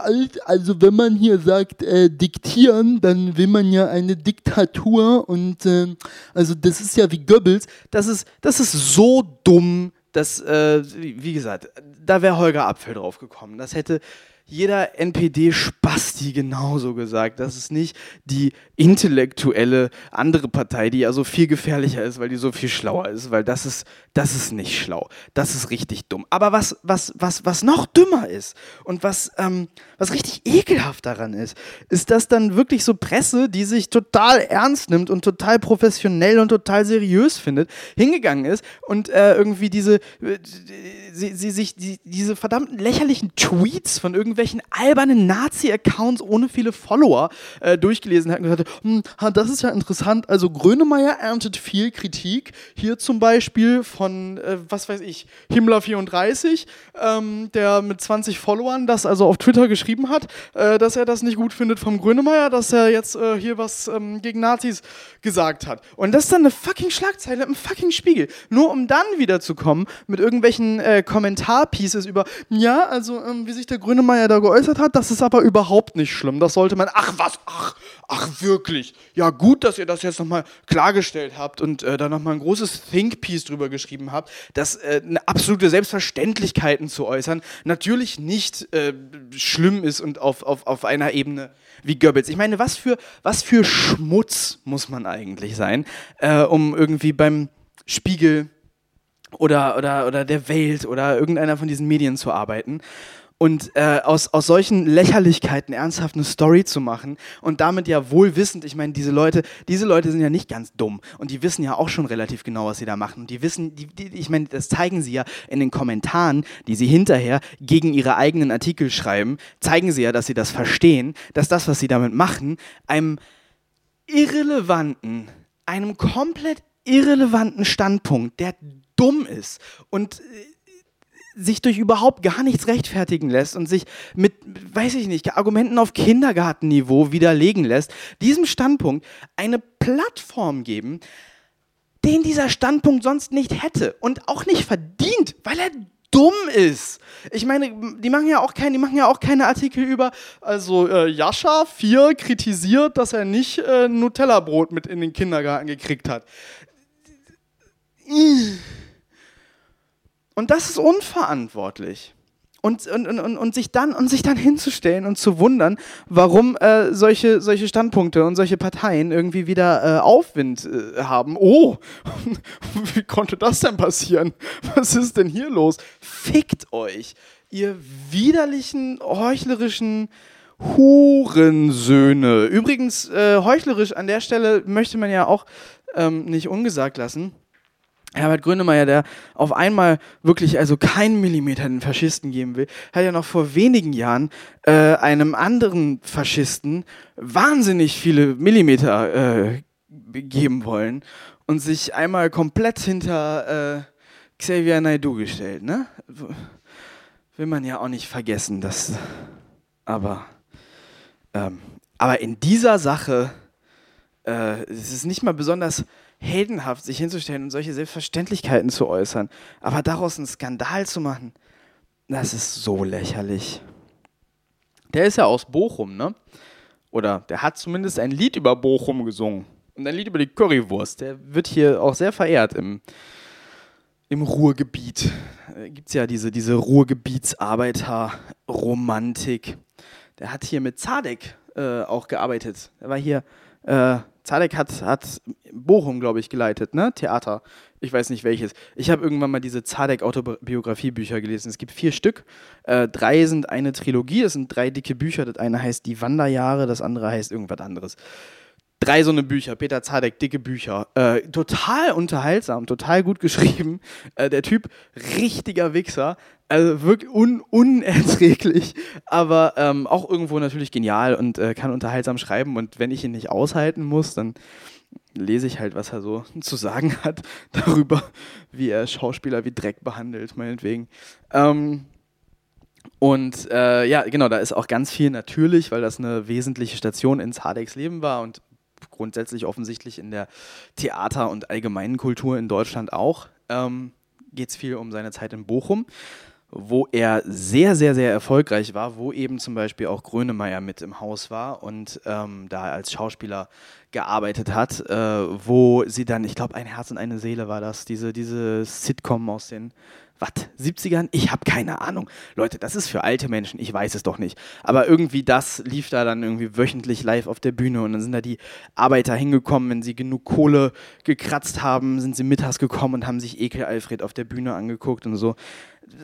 also wenn man hier sagt, äh, diktieren, dann will man ja eine Diktatur und äh, also das ist ja wie Goebbels. Das ist, das ist so dumm, dass, äh, wie gesagt, da wäre Holger Apfel drauf gekommen. Das hätte jeder NPD-Spasti genauso gesagt. Das ist nicht die intellektuelle andere Partei, die ja so viel gefährlicher ist, weil die so viel schlauer ist, weil das ist, das ist nicht schlau. Das ist richtig dumm. Aber was, was, was, was noch dümmer ist und was, ähm, was richtig ekelhaft daran ist, ist, dass dann wirklich so Presse, die sich total ernst nimmt und total professionell und total seriös findet, hingegangen ist und äh, irgendwie diese, äh, sie, sie sich die, diese verdammten lächerlichen Tweets von irgendwie irgendwelchen albernen Nazi-Accounts ohne viele Follower äh, durchgelesen hat und gesagt hat, hm, das ist ja interessant. Also Grönemeyer erntet viel Kritik. Hier zum Beispiel von, äh, was weiß ich, Himmler34, ähm, der mit 20 Followern das also auf Twitter geschrieben hat, äh, dass er das nicht gut findet vom Grönemeyer, dass er jetzt äh, hier was ähm, gegen Nazis gesagt hat. Und das ist dann eine fucking Schlagzeile im fucking Spiegel. Nur um dann wiederzukommen mit irgendwelchen äh, Kommentarpieces über, ja, also ähm, wie sich der Grönemeyer er da geäußert hat, das ist aber überhaupt nicht schlimm. Das sollte man, ach was, ach, ach wirklich. Ja gut, dass ihr das jetzt nochmal klargestellt habt und äh, da nochmal ein großes Think-Piece drüber geschrieben habt, dass äh, eine absolute Selbstverständlichkeiten zu äußern natürlich nicht äh, schlimm ist und auf, auf, auf einer Ebene wie Goebbels. Ich meine, was für, was für Schmutz muss man eigentlich sein, äh, um irgendwie beim Spiegel oder, oder, oder der Welt oder irgendeiner von diesen Medien zu arbeiten und äh, aus, aus solchen Lächerlichkeiten ernsthaft eine Story zu machen und damit ja wohl wissend, ich meine, diese Leute, diese Leute sind ja nicht ganz dumm und die wissen ja auch schon relativ genau, was sie da machen. Und die wissen, die, die, ich meine, das zeigen sie ja in den Kommentaren, die sie hinterher gegen ihre eigenen Artikel schreiben, zeigen sie ja, dass sie das verstehen, dass das, was sie damit machen, einem irrelevanten, einem komplett irrelevanten Standpunkt, der dumm ist und äh, sich durch überhaupt gar nichts rechtfertigen lässt und sich mit, weiß ich nicht, Argumenten auf Kindergartenniveau widerlegen lässt, diesem Standpunkt eine Plattform geben, den dieser Standpunkt sonst nicht hätte und auch nicht verdient, weil er dumm ist. Ich meine, die machen ja auch keine, die machen ja auch keine Artikel über, also äh, Jascha 4 kritisiert, dass er nicht äh, Nutella-Brot mit in den Kindergarten gekriegt hat. Und das ist unverantwortlich. Und, und, und, und, sich dann, und sich dann hinzustellen und zu wundern, warum äh, solche, solche Standpunkte und solche Parteien irgendwie wieder äh, Aufwind äh, haben. Oh, [laughs] wie konnte das denn passieren? Was ist denn hier los? Fickt euch, ihr widerlichen, heuchlerischen Hurensöhne. Übrigens, äh, heuchlerisch an der Stelle möchte man ja auch ähm, nicht ungesagt lassen Herbert Grönemeyer, der auf einmal wirklich also keinen Millimeter den Faschisten geben will, hat ja noch vor wenigen Jahren äh, einem anderen Faschisten wahnsinnig viele Millimeter äh, geben wollen und sich einmal komplett hinter äh, Xavier Naidoo gestellt. Ne? Will man ja auch nicht vergessen, dass. Aber, ähm, aber in dieser Sache äh, es ist nicht mal besonders heldenhaft, sich hinzustellen und solche Selbstverständlichkeiten zu äußern. Aber daraus einen Skandal zu machen, das ist so lächerlich. Der ist ja aus Bochum, ne? Oder der hat zumindest ein Lied über Bochum gesungen. Und ein Lied über die Currywurst. Der wird hier auch sehr verehrt im, im Ruhrgebiet. Äh, Gibt es ja diese, diese Ruhrgebietsarbeiter-Romantik. Der hat hier mit Zadek äh, auch gearbeitet. Er war hier, äh, Zadek hat, hat Bochum, glaube ich, geleitet, ne? Theater. Ich weiß nicht welches. Ich habe irgendwann mal diese Zadek-Autobiografiebücher gelesen. Es gibt vier Stück. Äh, drei sind eine Trilogie. Es sind drei dicke Bücher. Das eine heißt Die Wanderjahre, das andere heißt irgendwas anderes drei so eine Bücher, Peter Zadek, dicke Bücher. Äh, total unterhaltsam, total gut geschrieben. Äh, der Typ, richtiger Wichser. Also wirklich un unerträglich, aber ähm, auch irgendwo natürlich genial und äh, kann unterhaltsam schreiben. Und wenn ich ihn nicht aushalten muss, dann lese ich halt, was er so zu sagen hat [laughs] darüber, wie er Schauspieler wie Dreck behandelt, meinetwegen. Ähm, und äh, ja, genau, da ist auch ganz viel natürlich, weil das eine wesentliche Station in Zadeks Leben war und grundsätzlich offensichtlich in der Theater- und allgemeinen Kultur in Deutschland auch. Ähm, Geht es viel um seine Zeit in Bochum, wo er sehr, sehr, sehr erfolgreich war, wo eben zum Beispiel auch Grönemeyer mit im Haus war und ähm, da als Schauspieler gearbeitet hat, äh, wo sie dann, ich glaube, ein Herz und eine Seele war das, diese, diese Sitcom aus den was, 70ern? Ich habe keine Ahnung. Leute, das ist für alte Menschen, ich weiß es doch nicht. Aber irgendwie das lief da dann irgendwie wöchentlich live auf der Bühne und dann sind da die Arbeiter hingekommen, wenn sie genug Kohle gekratzt haben, sind sie mittags gekommen und haben sich Ekel Alfred auf der Bühne angeguckt und so.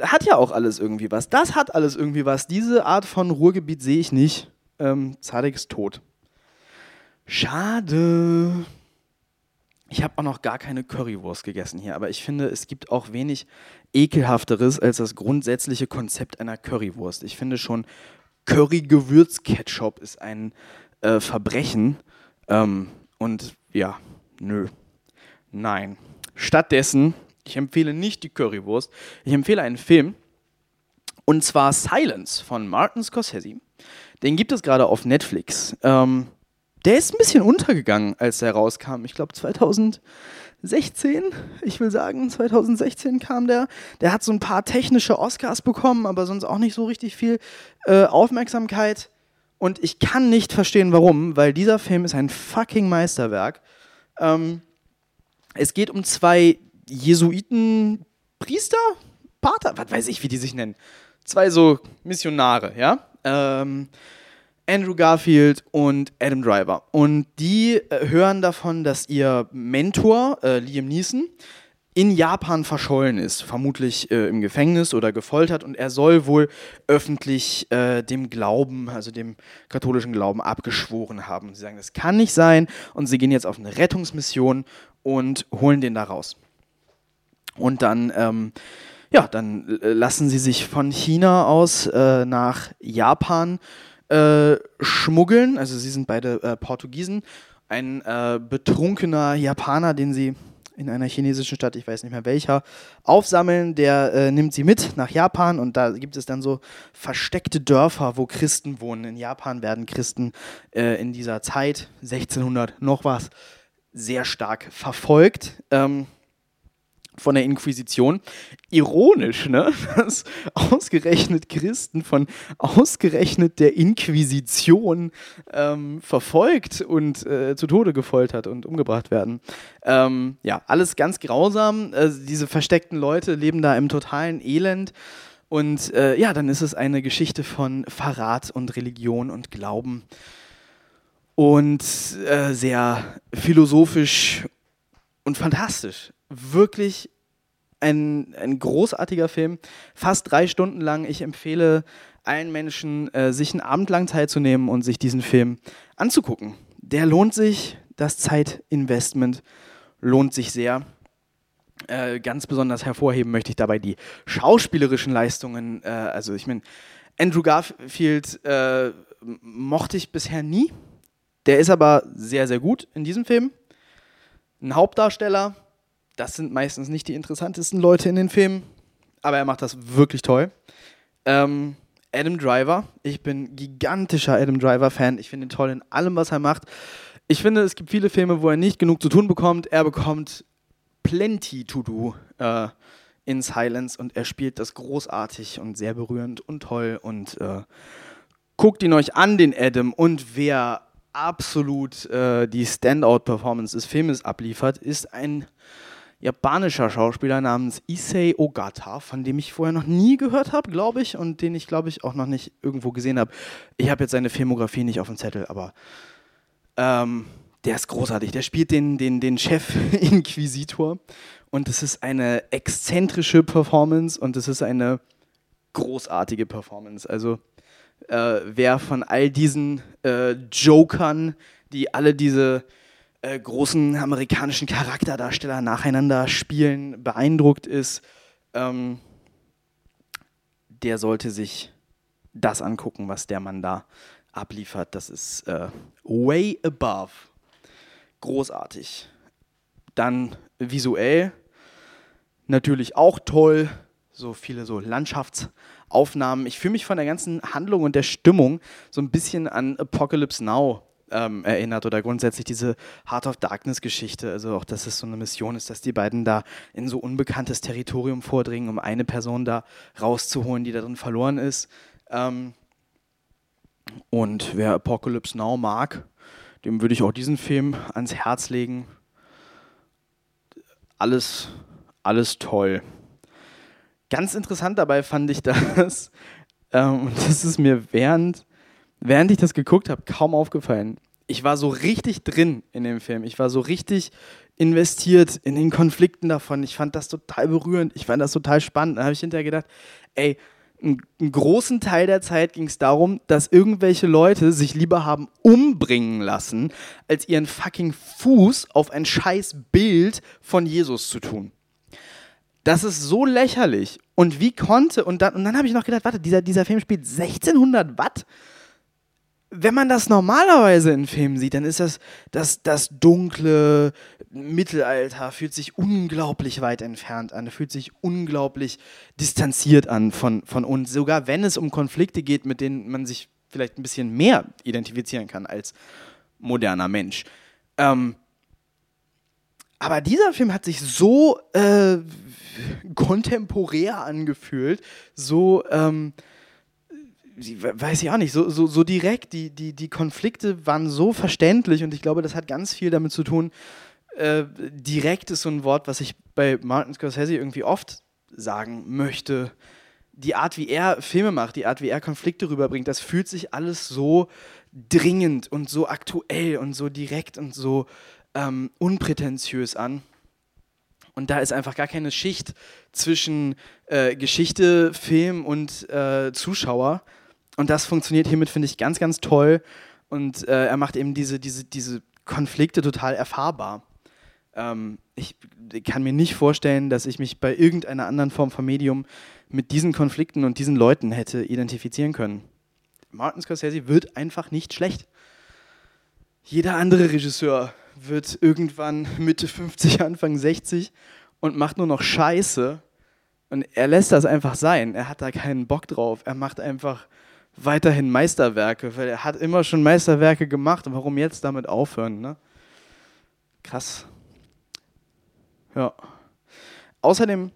Hat ja auch alles irgendwie was. Das hat alles irgendwie was. Diese Art von Ruhrgebiet sehe ich nicht. Ähm, Zadek ist tot. Schade. Ich habe auch noch gar keine Currywurst gegessen hier, aber ich finde, es gibt auch wenig ekelhafteres als das grundsätzliche Konzept einer Currywurst. Ich finde schon, Curry-Gewürz-Ketchup ist ein äh, Verbrechen. Ähm, und ja, nö. Nein. Stattdessen, ich empfehle nicht die Currywurst, ich empfehle einen Film. Und zwar Silence von Martin Scorsese. Den gibt es gerade auf Netflix. Ähm, der ist ein bisschen untergegangen, als er rauskam. Ich glaube 2016, ich will sagen, 2016 kam der. Der hat so ein paar technische Oscars bekommen, aber sonst auch nicht so richtig viel äh, Aufmerksamkeit. Und ich kann nicht verstehen, warum, weil dieser Film ist ein fucking Meisterwerk. Ähm, es geht um zwei Jesuiten, Priester, Pater, was weiß ich, wie die sich nennen. Zwei so Missionare, ja. Ähm, Andrew Garfield und Adam Driver. Und die äh, hören davon, dass ihr Mentor, äh, Liam Neeson, in Japan verschollen ist, vermutlich äh, im Gefängnis oder gefoltert. Und er soll wohl öffentlich äh, dem Glauben, also dem katholischen Glauben, abgeschworen haben. Sie sagen, das kann nicht sein. Und sie gehen jetzt auf eine Rettungsmission und holen den da raus. Und dann. Ähm, ja, dann äh, lassen sie sich von China aus äh, nach Japan äh, schmuggeln. Also sie sind beide äh, Portugiesen. Ein äh, betrunkener Japaner, den sie in einer chinesischen Stadt, ich weiß nicht mehr welcher, aufsammeln, der äh, nimmt sie mit nach Japan und da gibt es dann so versteckte Dörfer, wo Christen wohnen. In Japan werden Christen äh, in dieser Zeit, 1600 noch was, sehr stark verfolgt. Ähm, von der Inquisition. Ironisch, ne? [laughs] dass ausgerechnet Christen von ausgerechnet der Inquisition ähm, verfolgt und äh, zu Tode gefoltert und umgebracht werden. Ähm, ja, alles ganz grausam. Äh, diese versteckten Leute leben da im totalen Elend. Und äh, ja, dann ist es eine Geschichte von Verrat und Religion und Glauben. Und äh, sehr philosophisch und fantastisch wirklich ein, ein großartiger Film, fast drei Stunden lang. Ich empfehle allen Menschen, äh, sich einen Abend lang Zeit zu nehmen und sich diesen Film anzugucken. Der lohnt sich, das Zeitinvestment lohnt sich sehr. Äh, ganz besonders hervorheben möchte ich dabei die schauspielerischen Leistungen. Äh, also ich meine, Andrew Garfield äh, mochte ich bisher nie. Der ist aber sehr, sehr gut in diesem Film. Ein Hauptdarsteller, das sind meistens nicht die interessantesten Leute in den Filmen, aber er macht das wirklich toll. Ähm, Adam Driver, ich bin gigantischer Adam Driver-Fan. Ich finde ihn toll in allem, was er macht. Ich finde, es gibt viele Filme, wo er nicht genug zu tun bekommt. Er bekommt plenty to do äh, in Silence und er spielt das großartig und sehr berührend und toll. Und äh, guckt ihn euch an, den Adam. Und wer absolut äh, die Standout-Performance des Filmes abliefert, ist ein japanischer Schauspieler namens Issei Ogata, von dem ich vorher noch nie gehört habe, glaube ich, und den ich, glaube ich, auch noch nicht irgendwo gesehen habe. Ich habe jetzt seine Filmografie nicht auf dem Zettel, aber ähm, der ist großartig. Der spielt den, den, den Chef-Inquisitor und es ist eine exzentrische Performance und es ist eine großartige Performance. Also äh, wer von all diesen äh, Jokern, die alle diese äh, großen amerikanischen Charakterdarsteller nacheinander spielen, beeindruckt ist, ähm, der sollte sich das angucken, was der Mann da abliefert. Das ist äh, way above. Großartig. Dann visuell natürlich auch toll. So viele so Landschaftsaufnahmen. Ich fühle mich von der ganzen Handlung und der Stimmung so ein bisschen an Apocalypse Now ähm, erinnert oder grundsätzlich diese Heart of Darkness Geschichte. Also auch, dass es so eine Mission ist, dass die beiden da in so unbekanntes Territorium vordringen, um eine Person da rauszuholen, die da drin verloren ist. Ähm und wer Apocalypse Now mag, dem würde ich auch diesen Film ans Herz legen. Alles, alles toll. Ganz interessant dabei fand ich das, [laughs] ähm, und das ist mir während während ich das geguckt habe, kaum aufgefallen. Ich war so richtig drin in dem Film. Ich war so richtig investiert in den Konflikten davon. Ich fand das total berührend. Ich fand das total spannend. Da habe ich hinterher gedacht, ey, einen großen Teil der Zeit ging es darum, dass irgendwelche Leute sich lieber haben umbringen lassen, als ihren fucking Fuß auf ein scheiß Bild von Jesus zu tun. Das ist so lächerlich. Und wie konnte, und dann, und dann habe ich noch gedacht, warte, dieser, dieser Film spielt 1600 Watt wenn man das normalerweise in Filmen sieht, dann ist das, das, das dunkle Mittelalter, fühlt sich unglaublich weit entfernt an, fühlt sich unglaublich distanziert an von, von uns. Sogar wenn es um Konflikte geht, mit denen man sich vielleicht ein bisschen mehr identifizieren kann als moderner Mensch. Ähm, aber dieser Film hat sich so äh, [laughs] kontemporär angefühlt, so. Ähm, weiß ich auch nicht, so, so, so direkt, die, die, die Konflikte waren so verständlich und ich glaube, das hat ganz viel damit zu tun, äh, direkt ist so ein Wort, was ich bei Martin Scorsese irgendwie oft sagen möchte. Die Art, wie er Filme macht, die Art, wie er Konflikte rüberbringt, das fühlt sich alles so dringend und so aktuell und so direkt und so ähm, unprätentiös an. Und da ist einfach gar keine Schicht zwischen äh, Geschichte, Film und äh, Zuschauer, und das funktioniert hiermit, finde ich, ganz, ganz toll. Und äh, er macht eben diese, diese, diese Konflikte total erfahrbar. Ähm, ich kann mir nicht vorstellen, dass ich mich bei irgendeiner anderen Form von Medium mit diesen Konflikten und diesen Leuten hätte identifizieren können. Martin Scorsese wird einfach nicht schlecht. Jeder andere Regisseur wird irgendwann Mitte 50, Anfang 60 und macht nur noch Scheiße. Und er lässt das einfach sein. Er hat da keinen Bock drauf. Er macht einfach weiterhin Meisterwerke, weil er hat immer schon Meisterwerke gemacht. Warum jetzt damit aufhören? Ne? Krass. Ja. Außerdem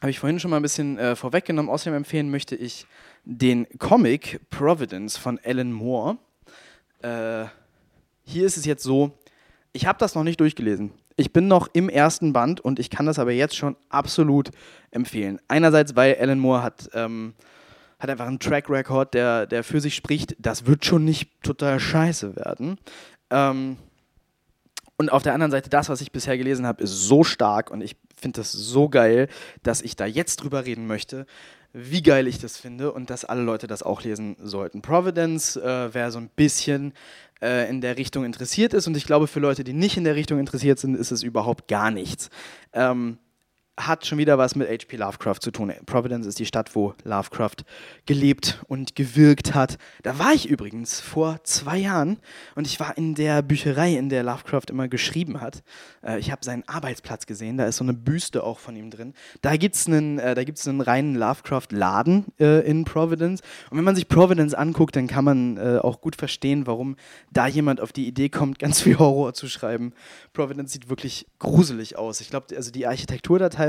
habe ich vorhin schon mal ein bisschen äh, vorweggenommen. Außerdem empfehlen möchte ich den Comic Providence von Alan Moore. Äh, hier ist es jetzt so, ich habe das noch nicht durchgelesen. Ich bin noch im ersten Band und ich kann das aber jetzt schon absolut empfehlen. Einerseits, weil Alan Moore hat ähm, hat einfach einen Track Record, der, der für sich spricht. Das wird schon nicht total scheiße werden. Ähm, und auf der anderen Seite, das, was ich bisher gelesen habe, ist so stark und ich finde das so geil, dass ich da jetzt drüber reden möchte, wie geil ich das finde und dass alle Leute das auch lesen sollten. Providence, äh, wer so ein bisschen äh, in der Richtung interessiert ist und ich glaube, für Leute, die nicht in der Richtung interessiert sind, ist es überhaupt gar nichts. Ähm, hat schon wieder was mit H.P. Lovecraft zu tun. Providence ist die Stadt, wo Lovecraft gelebt und gewirkt hat. Da war ich übrigens vor zwei Jahren und ich war in der Bücherei, in der Lovecraft immer geschrieben hat. Äh, ich habe seinen Arbeitsplatz gesehen, da ist so eine Büste auch von ihm drin. Da gibt es einen, äh, einen reinen Lovecraft-Laden äh, in Providence. Und wenn man sich Providence anguckt, dann kann man äh, auch gut verstehen, warum da jemand auf die Idee kommt, [laughs] ganz viel Horror zu schreiben. Providence sieht wirklich gruselig aus. Ich glaube, also die Architektur da teilweise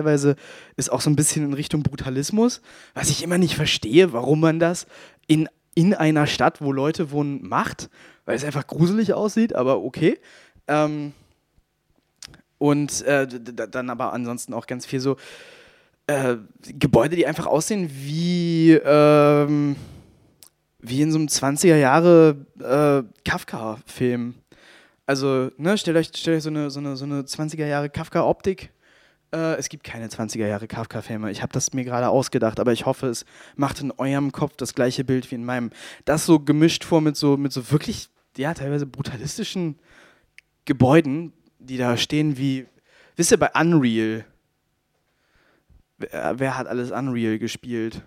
ist auch so ein bisschen in Richtung Brutalismus, was ich immer nicht verstehe, warum man das in in einer Stadt, wo Leute wohnen, macht, weil es einfach gruselig aussieht, aber okay. Ähm, und äh, dann aber ansonsten auch ganz viel so äh, Gebäude, die einfach aussehen wie, ähm, wie in so einem 20er Jahre äh, Kafka-Film. Also, ne, stellt euch, stellt euch so, eine, so, eine, so eine 20er Jahre Kafka-Optik. Äh, es gibt keine 20er Jahre Kafka-Filme. Ich habe das mir gerade ausgedacht, aber ich hoffe, es macht in eurem Kopf das gleiche Bild wie in meinem. Das so gemischt vor mit so, mit so wirklich, ja, teilweise brutalistischen Gebäuden, die da stehen wie, wisst ihr, bei Unreal. Wer, wer hat alles Unreal gespielt?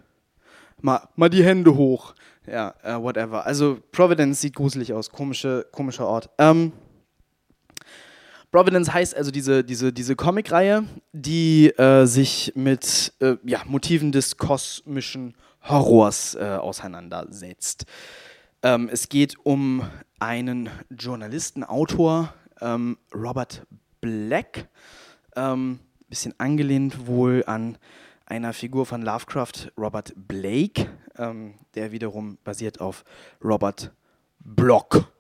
Mal, mal die Hände hoch. Ja, uh, whatever. Also Providence sieht gruselig aus. Komische, komischer Ort. Ähm, Providence heißt also diese, diese, diese Comicreihe, die äh, sich mit äh, ja, Motiven des kosmischen Horrors äh, auseinandersetzt. Ähm, es geht um einen Journalisten, Autor, ähm, Robert Black, ähm, bisschen angelehnt wohl an einer Figur von Lovecraft, Robert Blake, ähm, der wiederum basiert auf Robert Block,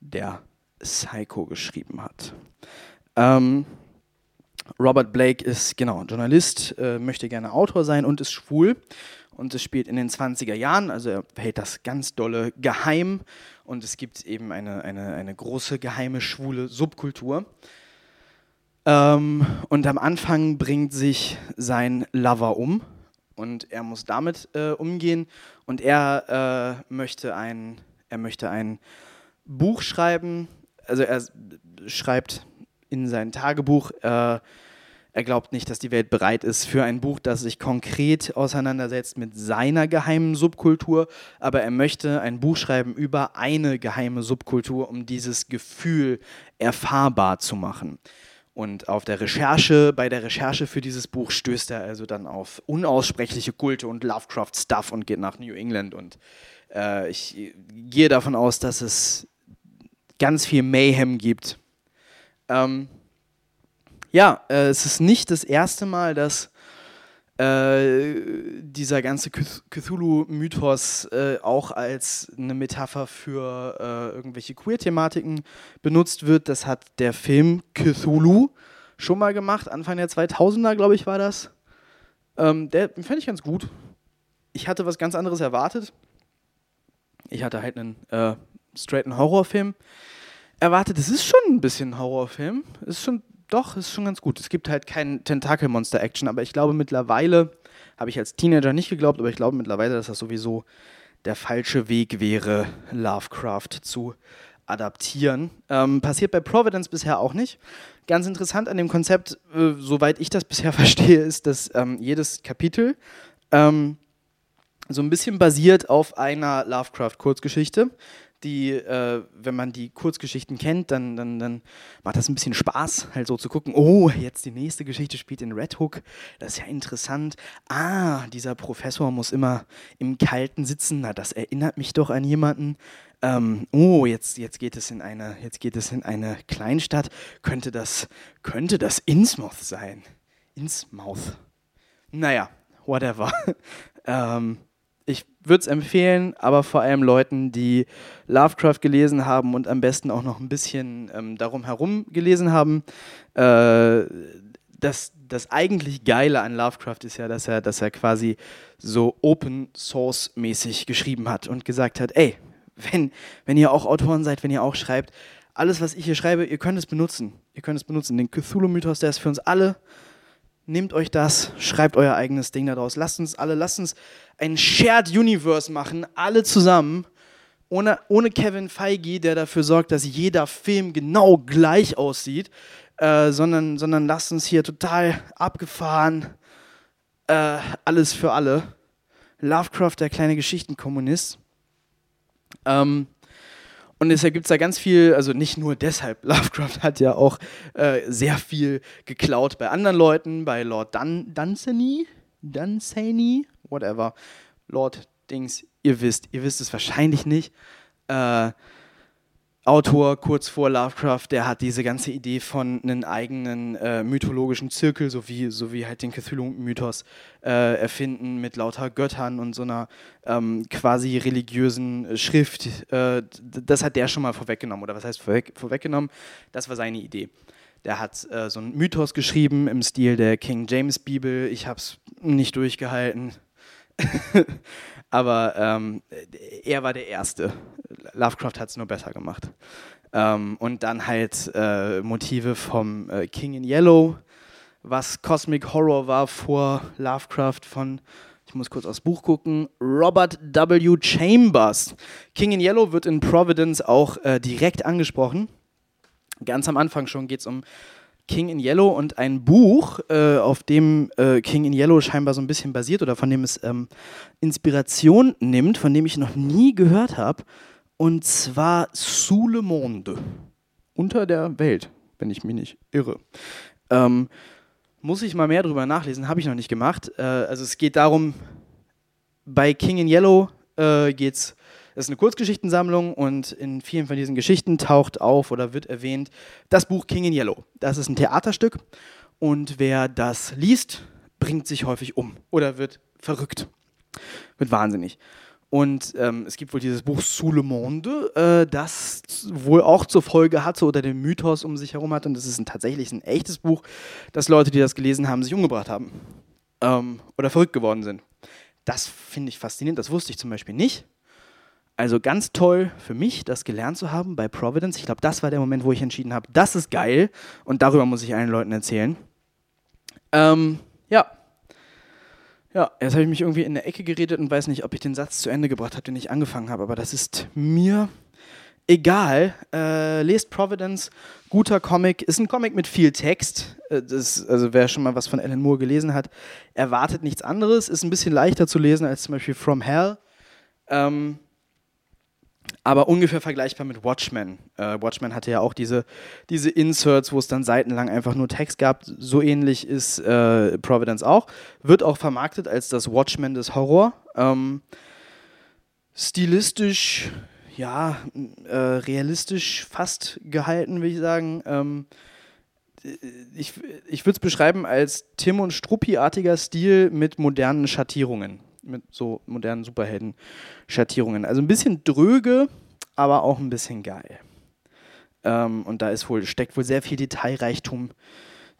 der Psycho geschrieben hat. Ähm, Robert Blake ist genau Journalist, äh, möchte gerne Autor sein und ist schwul. Und es spielt in den 20er Jahren, also er hält das ganz dolle geheim. Und es gibt eben eine, eine, eine große geheime schwule Subkultur. Ähm, und am Anfang bringt sich sein Lover um und er muss damit äh, umgehen. Und er äh, möchte ein, er möchte ein Buch schreiben. Also er schreibt in sein Tagebuch, äh, er glaubt nicht, dass die Welt bereit ist für ein Buch, das sich konkret auseinandersetzt mit seiner geheimen Subkultur, aber er möchte ein Buch schreiben über eine geheime Subkultur, um dieses Gefühl erfahrbar zu machen. Und auf der Recherche, bei der Recherche für dieses Buch stößt er also dann auf unaussprechliche Kulte und Lovecraft-Stuff und geht nach New England. Und äh, ich gehe davon aus, dass es ganz viel Mayhem gibt. Ähm, ja, äh, es ist nicht das erste Mal, dass äh, dieser ganze Cthulhu-Mythos äh, auch als eine Metapher für äh, irgendwelche Queer-Thematiken benutzt wird. Das hat der Film Cthulhu schon mal gemacht, Anfang der 2000er, glaube ich, war das. Ähm, der fand ich ganz gut. Ich hatte was ganz anderes erwartet. Ich hatte halt einen äh, straighten Horrorfilm erwartet. Es ist schon ein bisschen Horrorfilm. Es ist schon doch, ist schon ganz gut. Es gibt halt kein Tentakelmonster-Action, aber ich glaube mittlerweile, habe ich als Teenager nicht geglaubt, aber ich glaube mittlerweile, dass das sowieso der falsche Weg wäre, Lovecraft zu adaptieren. Ähm, passiert bei Providence bisher auch nicht. Ganz interessant an dem Konzept, äh, soweit ich das [laughs] bisher verstehe, ist, dass ähm, jedes Kapitel ähm, so ein bisschen basiert auf einer Lovecraft-Kurzgeschichte die, äh, wenn man die Kurzgeschichten kennt, dann, dann, dann macht das ein bisschen Spaß, halt so zu gucken, oh, jetzt die nächste Geschichte spielt in Red Hook, das ist ja interessant. Ah, dieser Professor muss immer im Kalten sitzen, na, das erinnert mich doch an jemanden. Ähm, oh, jetzt, jetzt, geht es in eine, jetzt geht es in eine Kleinstadt. Könnte das, könnte das Innsmouth sein? Innsmouth. Naja, whatever. [laughs] ähm, würde es empfehlen, aber vor allem Leuten, die Lovecraft gelesen haben und am besten auch noch ein bisschen ähm, darum herum gelesen haben. Äh, das, das eigentlich Geile an Lovecraft ist ja, dass er, dass er quasi so Open Source mäßig geschrieben hat und gesagt hat, ey, wenn, wenn ihr auch Autoren seid, wenn ihr auch schreibt, alles, was ich hier schreibe, ihr könnt es benutzen. Ihr könnt es benutzen. Den Cthulhu-Mythos, der ist für uns alle Nehmt euch das, schreibt euer eigenes Ding daraus. Lasst uns alle, lasst uns ein Shared Universe machen, alle zusammen. Ohne, ohne Kevin Feige, der dafür sorgt, dass jeder Film genau gleich aussieht, äh, sondern, sondern lasst uns hier total abgefahren, äh, alles für alle. Lovecraft, der kleine Geschichtenkommunist. Ähm, und deshalb gibt es da ganz viel, also nicht nur deshalb, [laughs] Lovecraft hat ja auch äh, sehr viel geklaut bei anderen Leuten, bei Lord Dun Dunsany, Dunsany, whatever, Lord Dings, ihr wisst, ihr wisst es wahrscheinlich nicht. Äh, Autor kurz vor Lovecraft, der hat diese ganze Idee von einem eigenen äh, mythologischen Zirkel, so wie, so wie halt den Cthulhu-Mythos äh, erfinden mit lauter Göttern und so einer ähm, quasi religiösen Schrift. Äh, das hat der schon mal vorweggenommen. Oder was heißt vorweg, vorweggenommen? Das war seine Idee. Der hat äh, so einen Mythos geschrieben im Stil der King James Bibel. Ich habe es nicht durchgehalten. [laughs] Aber ähm, er war der Erste. Lovecraft hat es nur besser gemacht. Ähm, und dann halt äh, Motive vom äh, King in Yellow, was Cosmic Horror war vor Lovecraft von, ich muss kurz aufs Buch gucken, Robert W. Chambers. King in Yellow wird in Providence auch äh, direkt angesprochen. Ganz am Anfang schon geht es um King in Yellow und ein Buch, äh, auf dem äh, King in Yellow scheinbar so ein bisschen basiert oder von dem es ähm, Inspiration nimmt, von dem ich noch nie gehört habe. Und zwar Sous le Monde. Unter der Welt, wenn ich mich nicht irre. Ähm, muss ich mal mehr drüber nachlesen, habe ich noch nicht gemacht. Äh, also es geht darum, bei King in Yellow äh, geht es es ist eine Kurzgeschichtensammlung und in vielen von diesen Geschichten taucht auf oder wird erwähnt das Buch King in Yellow. Das ist ein Theaterstück und wer das liest, bringt sich häufig um oder wird verrückt, wird wahnsinnig. Und ähm, es gibt wohl dieses Buch Sous le Monde, äh, das wohl auch zur Folge hatte oder den Mythos um sich herum hat. Und das ist ein, tatsächlich ein echtes Buch, dass Leute, die das gelesen haben, sich umgebracht haben ähm, oder verrückt geworden sind. Das finde ich faszinierend. Das wusste ich zum Beispiel nicht. Also ganz toll für mich, das gelernt zu haben bei Providence. Ich glaube, das war der Moment, wo ich entschieden habe, das ist geil und darüber muss ich allen Leuten erzählen. Ähm, ja. Ja, jetzt habe ich mich irgendwie in der Ecke geredet und weiß nicht, ob ich den Satz zu Ende gebracht habe, den ich angefangen habe, aber das ist mir egal. Äh, lest Providence, guter Comic, ist ein Comic mit viel Text. Äh, das, also wer schon mal was von Alan Moore gelesen hat, erwartet nichts anderes. Ist ein bisschen leichter zu lesen als zum Beispiel From Hell. Ähm, aber ungefähr vergleichbar mit Watchmen. Äh, Watchmen hatte ja auch diese, diese Inserts, wo es dann seitenlang einfach nur Text gab. So ähnlich ist äh, Providence auch. Wird auch vermarktet als das Watchmen des Horror. Ähm, stilistisch, ja, äh, realistisch fast gehalten, würde ich sagen. Ähm, ich ich würde es beschreiben als Tim und Struppi-artiger Stil mit modernen Schattierungen mit so modernen Superhelden-Schattierungen. Also ein bisschen dröge, aber auch ein bisschen geil. Ähm, und da ist wohl, steckt wohl sehr viel Detailreichtum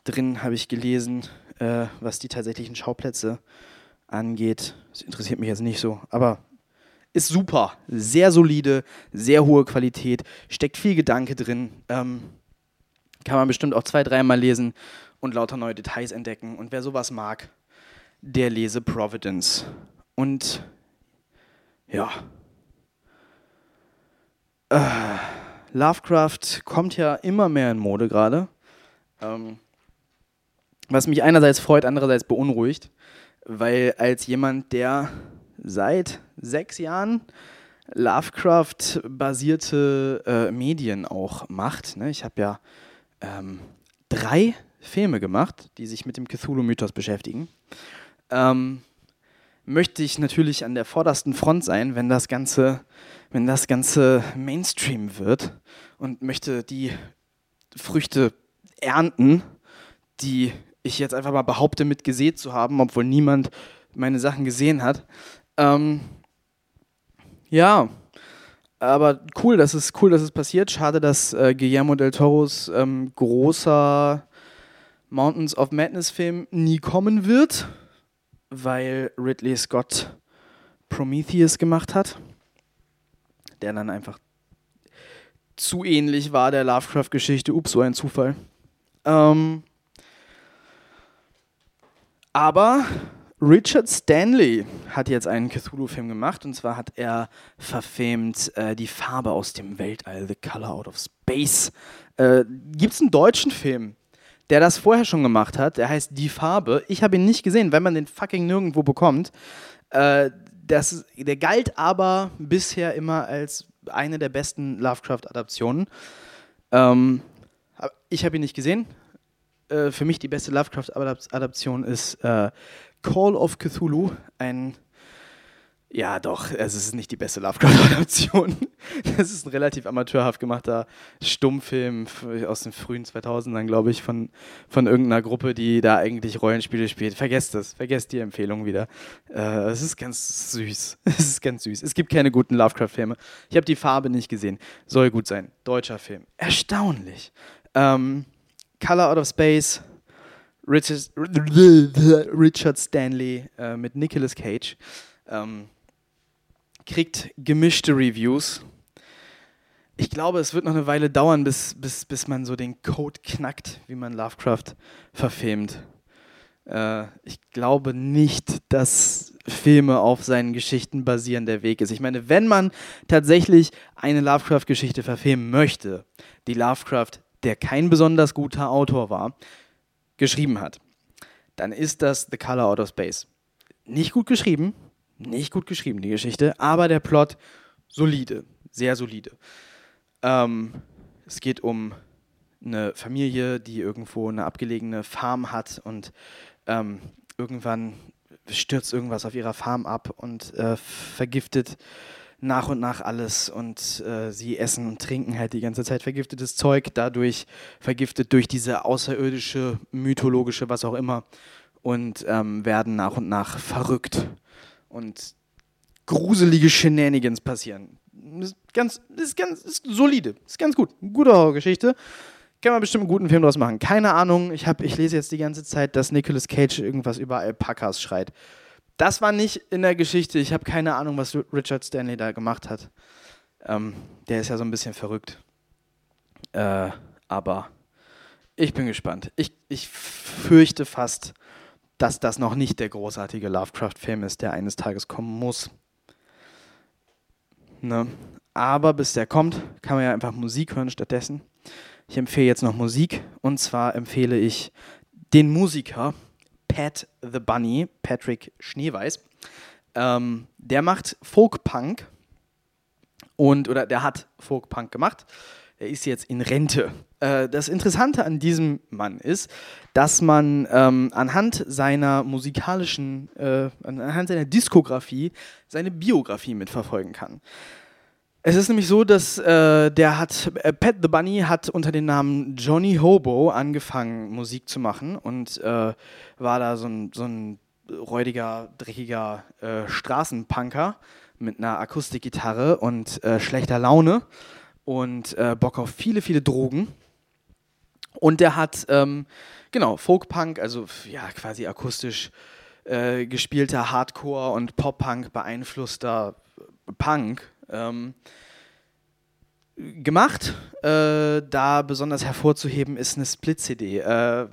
drin, habe ich gelesen, äh, was die tatsächlichen Schauplätze angeht. Das interessiert mich jetzt nicht so, aber ist super. Sehr solide, sehr hohe Qualität, steckt viel Gedanke drin. Ähm, kann man bestimmt auch zwei, dreimal lesen und lauter neue Details entdecken. Und wer sowas mag, der lese Providence. Und ja. Äh, Lovecraft kommt ja immer mehr in Mode gerade. Ähm, was mich einerseits freut, andererseits beunruhigt, weil als jemand, der seit sechs Jahren Lovecraft-basierte äh, Medien auch macht, ne? ich habe ja ähm, drei Filme gemacht, die sich mit dem Cthulhu-Mythos beschäftigen. Ähm, möchte ich natürlich an der vordersten Front sein, wenn das Ganze, wenn das Ganze Mainstream wird und möchte die Früchte ernten, die ich jetzt einfach mal behaupte, mit gesät zu haben, obwohl niemand meine Sachen gesehen hat. Ähm, ja, aber cool, dass es cool, dass es passiert. Schade, dass äh, Guillermo del Toros ähm, großer Mountains of Madness Film nie kommen wird weil Ridley Scott Prometheus gemacht hat, der dann einfach zu ähnlich war der Lovecraft-Geschichte. Ups, so ein Zufall. Ähm, aber Richard Stanley hat jetzt einen Cthulhu-Film gemacht und zwar hat er verfilmt äh, Die Farbe aus dem Weltall, The Color Out of Space. Äh, Gibt es einen deutschen Film? Der das vorher schon gemacht hat. Der heißt Die Farbe. Ich habe ihn nicht gesehen, wenn man den fucking nirgendwo bekommt. Äh, das, der galt aber bisher immer als eine der besten Lovecraft-Adaptionen. Ähm, ich habe ihn nicht gesehen. Äh, für mich die beste Lovecraft-Adaption ist äh, Call of Cthulhu, ein Ja, doch, es ist nicht die beste Lovecraft-Adaption. [laughs] Das ist ein relativ amateurhaft gemachter Stummfilm aus den frühen 2000ern, glaube ich, von, von irgendeiner Gruppe, die da eigentlich Rollenspiele spielt. Vergesst das, vergesst die Empfehlung wieder. Äh, es ist ganz süß. [laughs] Es ist ganz süß. Es gibt keine guten Lovecraft-Filme. Ich habe die Farbe nicht gesehen. Soll gut sein. Deutscher Film. Erstaunlich. Ähm, Color Out of Space. Richard, Richard Stanley äh, mit Nicolas Cage. Ähm, kriegt gemischte Reviews. Ich glaube, es wird noch eine Weile dauern, bis, bis, bis man so den Code knackt, wie man Lovecraft verfilmt. Äh, ich glaube nicht, dass Filme auf seinen Geschichten basieren der Weg ist. Ich meine, wenn man tatsächlich eine Lovecraft-Geschichte verfilmen möchte, die Lovecraft, der kein besonders guter Autor war, geschrieben hat, dann ist das The Color Out of Space. Nicht gut geschrieben, nicht gut geschrieben, die Geschichte, aber der Plot solide, sehr solide. Ähm, es geht um eine Familie, die irgendwo eine abgelegene Farm hat und ähm, irgendwann stürzt irgendwas auf ihrer Farm ab und äh, vergiftet nach und nach alles und äh, sie essen und trinken halt die ganze Zeit vergiftetes Zeug, dadurch vergiftet durch diese außerirdische, mythologische, was auch immer und ähm, werden nach und nach verrückt und gruselige Shenanigans passieren. Ist ganz, ist ganz ist solide, ist ganz gut. Gute Horrorgeschichte. Kann man bestimmt einen guten Film draus machen. Keine Ahnung, ich, hab, ich lese jetzt die ganze Zeit, dass Nicolas Cage irgendwas über Alpakas schreit. Das war nicht in der Geschichte. Ich habe keine Ahnung, was Richard Stanley da gemacht hat. Ähm, der ist ja so ein bisschen verrückt. Äh, aber ich bin gespannt. Ich, ich fürchte fast, dass das noch nicht der großartige Lovecraft-Film ist, der eines Tages kommen muss. Ne? Aber bis der kommt, kann man ja einfach Musik hören stattdessen. Ich empfehle jetzt noch Musik und zwar empfehle ich den Musiker Pat the Bunny, Patrick Schneeweiß. Ähm, der macht Folk-Punk und oder der hat Folk-Punk gemacht. Er ist jetzt in Rente. Äh, das Interessante an diesem Mann ist, dass man ähm, anhand seiner musikalischen, äh, anhand seiner Diskografie seine Biografie mitverfolgen kann. Es ist nämlich so, dass äh, der hat, äh, Pat the Bunny hat unter dem Namen Johnny Hobo angefangen, Musik zu machen und äh, war da so ein, so ein räudiger, dreckiger äh, Straßenpunker mit einer Akustikgitarre und äh, schlechter Laune und äh, Bock auf viele, viele Drogen. Und der hat, ähm, genau, Folkpunk, also ja, quasi akustisch äh, gespielter Hardcore und Pop-Punk beeinflusster Punk ähm, gemacht. Äh, da besonders hervorzuheben ist eine Split-CD. Äh,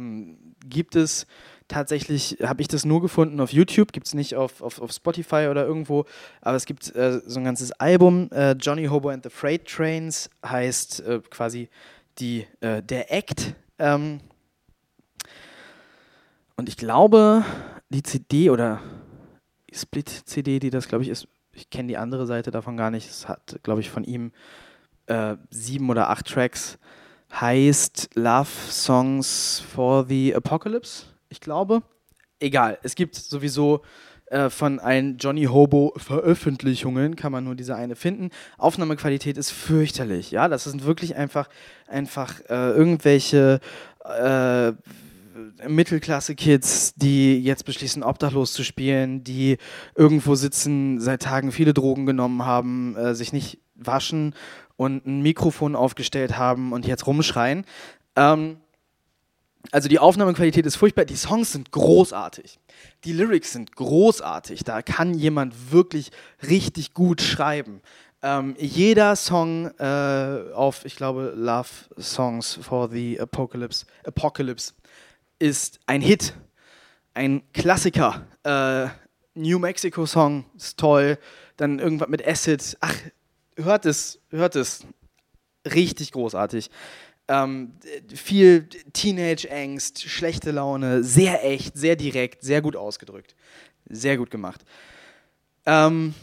gibt es tatsächlich, habe ich das nur gefunden auf YouTube, gibt es nicht auf, auf, auf Spotify oder irgendwo, aber es gibt äh, so ein ganzes Album, äh, Johnny Hobo and the Freight Trains, heißt äh, quasi die, äh, der Act. Ähm, und ich glaube, die CD oder Split-CD, die das, glaube ich, ist, ich kenne die andere Seite davon gar nicht, es hat, glaube ich, von ihm äh, sieben oder acht Tracks, heißt Love Songs for the Apocalypse, ich glaube. Egal, es gibt sowieso äh, von allen Johnny Hobo Veröffentlichungen kann man nur diese eine finden. Aufnahmequalität ist fürchterlich, ja, das sind wirklich einfach, einfach äh, irgendwelche äh, Mittelklasse-Kids, die jetzt beschließen, obdachlos zu spielen, die irgendwo sitzen, seit Tagen viele Drogen genommen haben, äh, sich nicht waschen und ein Mikrofon aufgestellt haben und jetzt rumschreien. Ähm, also die Aufnahmequalität ist furchtbar, die Songs sind großartig. Die Lyrics sind großartig. Da kann jemand wirklich richtig gut schreiben. Ähm, jeder Song äh, auf, ich glaube, Love Songs for the Apocalypse, Apocalypse ist ein Hit, ein Klassiker. Äh, New Mexico Song ist toll. Dann irgendwas mit Acid. Ach, hört es, hört es. Richtig großartig. Ähm, viel Teenage-Angst, schlechte Laune, sehr echt, sehr direkt, sehr gut ausgedrückt. Sehr gut gemacht. Ähm,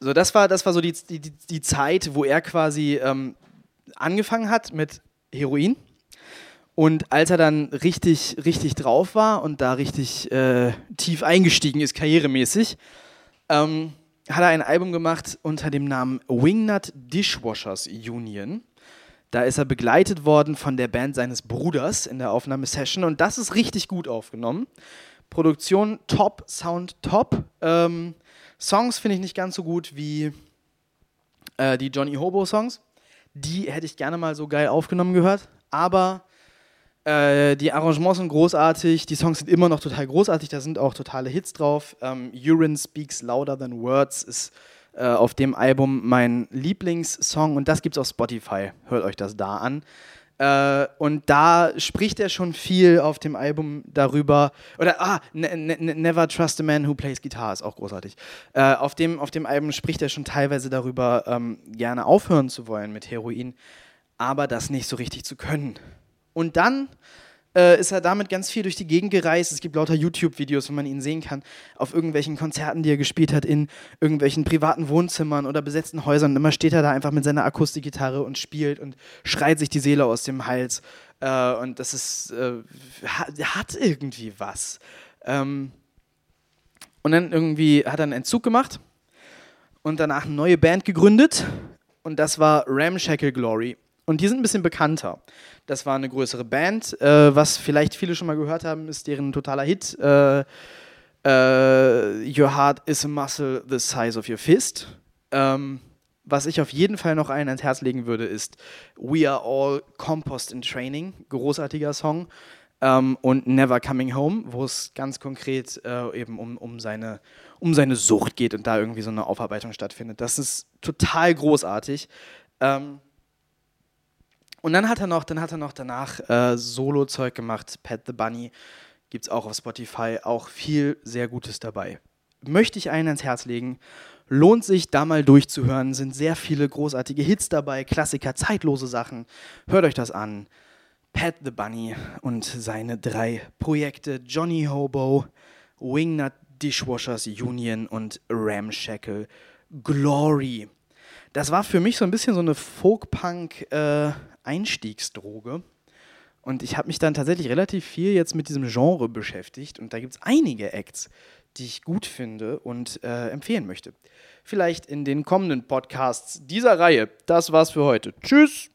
so, das war, das war so die, die, die Zeit, wo er quasi ähm, angefangen hat mit Heroin. Und als er dann richtig, richtig drauf war und da richtig äh, tief eingestiegen ist, karrieremäßig, ähm, hat er ein Album gemacht unter dem Namen Wingnut Dishwashers Union. Da ist er begleitet worden von der Band seines Bruders in der Aufnahmesession und das ist richtig gut aufgenommen. Produktion top, Sound top. Ähm, Songs finde ich nicht ganz so gut wie äh, die Johnny Hobo Songs. Die hätte ich gerne mal so geil aufgenommen gehört. Aber äh, die Arrangements sind großartig, die Songs sind immer noch total großartig, da sind auch totale Hits drauf. Ähm, Urine Speaks Louder Than Words ist äh, auf dem Album mein Lieblingssong und das gibt es auf Spotify. Hört euch das da an. Äh, und da spricht er schon viel auf dem Album darüber. Oder, ah, ne, ne, ne Never Trust a Man Who Plays Guitar ist auch großartig. Äh, auf, dem, auf dem Album spricht er schon teilweise darüber, ähm, gerne aufhören zu wollen mit Heroin, aber das nicht so richtig zu können. Und dann äh, ist er damit ganz viel durch die Gegend gereist. Es gibt lauter YouTube-Videos, wo man ihn sehen kann, auf irgendwelchen Konzerten, die er gespielt hat, in irgendwelchen privaten Wohnzimmern oder besetzten Häusern. Und immer steht er da einfach mit seiner Akustikgitarre und spielt und schreit sich die Seele aus dem Hals. Äh, und das ist, äh, hat irgendwie was. Ähm, und dann irgendwie hat er einen Entzug gemacht und danach eine neue Band gegründet. Und das war Ramshackle Glory. Und die sind ein bisschen bekannter. Das war eine größere Band. Äh, was vielleicht viele schon mal gehört haben, ist deren totaler Hit. Äh, äh, your Heart is a Muscle the Size of Your Fist. Ähm, was ich auf jeden Fall noch allen ans Herz legen würde, ist We Are All Compost in Training. Großartiger Song. Ähm, und Never Coming Home, wo es ganz konkret äh, eben um, um, seine, um seine Sucht geht und da irgendwie so eine Aufarbeitung stattfindet. Das ist total großartig. Ähm, und dann hat er noch, dann hat er noch danach äh, Solo-Zeug gemacht. Pat the Bunny gibt es auch auf Spotify. Auch viel sehr Gutes dabei. Möchte ich einen ans Herz legen. Lohnt sich, da mal durchzuhören. Sind sehr viele großartige Hits dabei, Klassiker, zeitlose Sachen. Hört euch das an. Pat the Bunny und seine drei Projekte: Johnny Hobo, Wingnut Dishwashers Union und Ramshackle Glory. Das war für mich so ein bisschen so eine Folk-Punk- äh, Einstiegsdroge. Und ich habe mich dann tatsächlich relativ viel jetzt mit diesem Genre beschäftigt. Und da gibt es einige Acts, die ich gut finde und äh, empfehlen möchte. Vielleicht in den kommenden Podcasts dieser Reihe. Das war's für heute. Tschüss!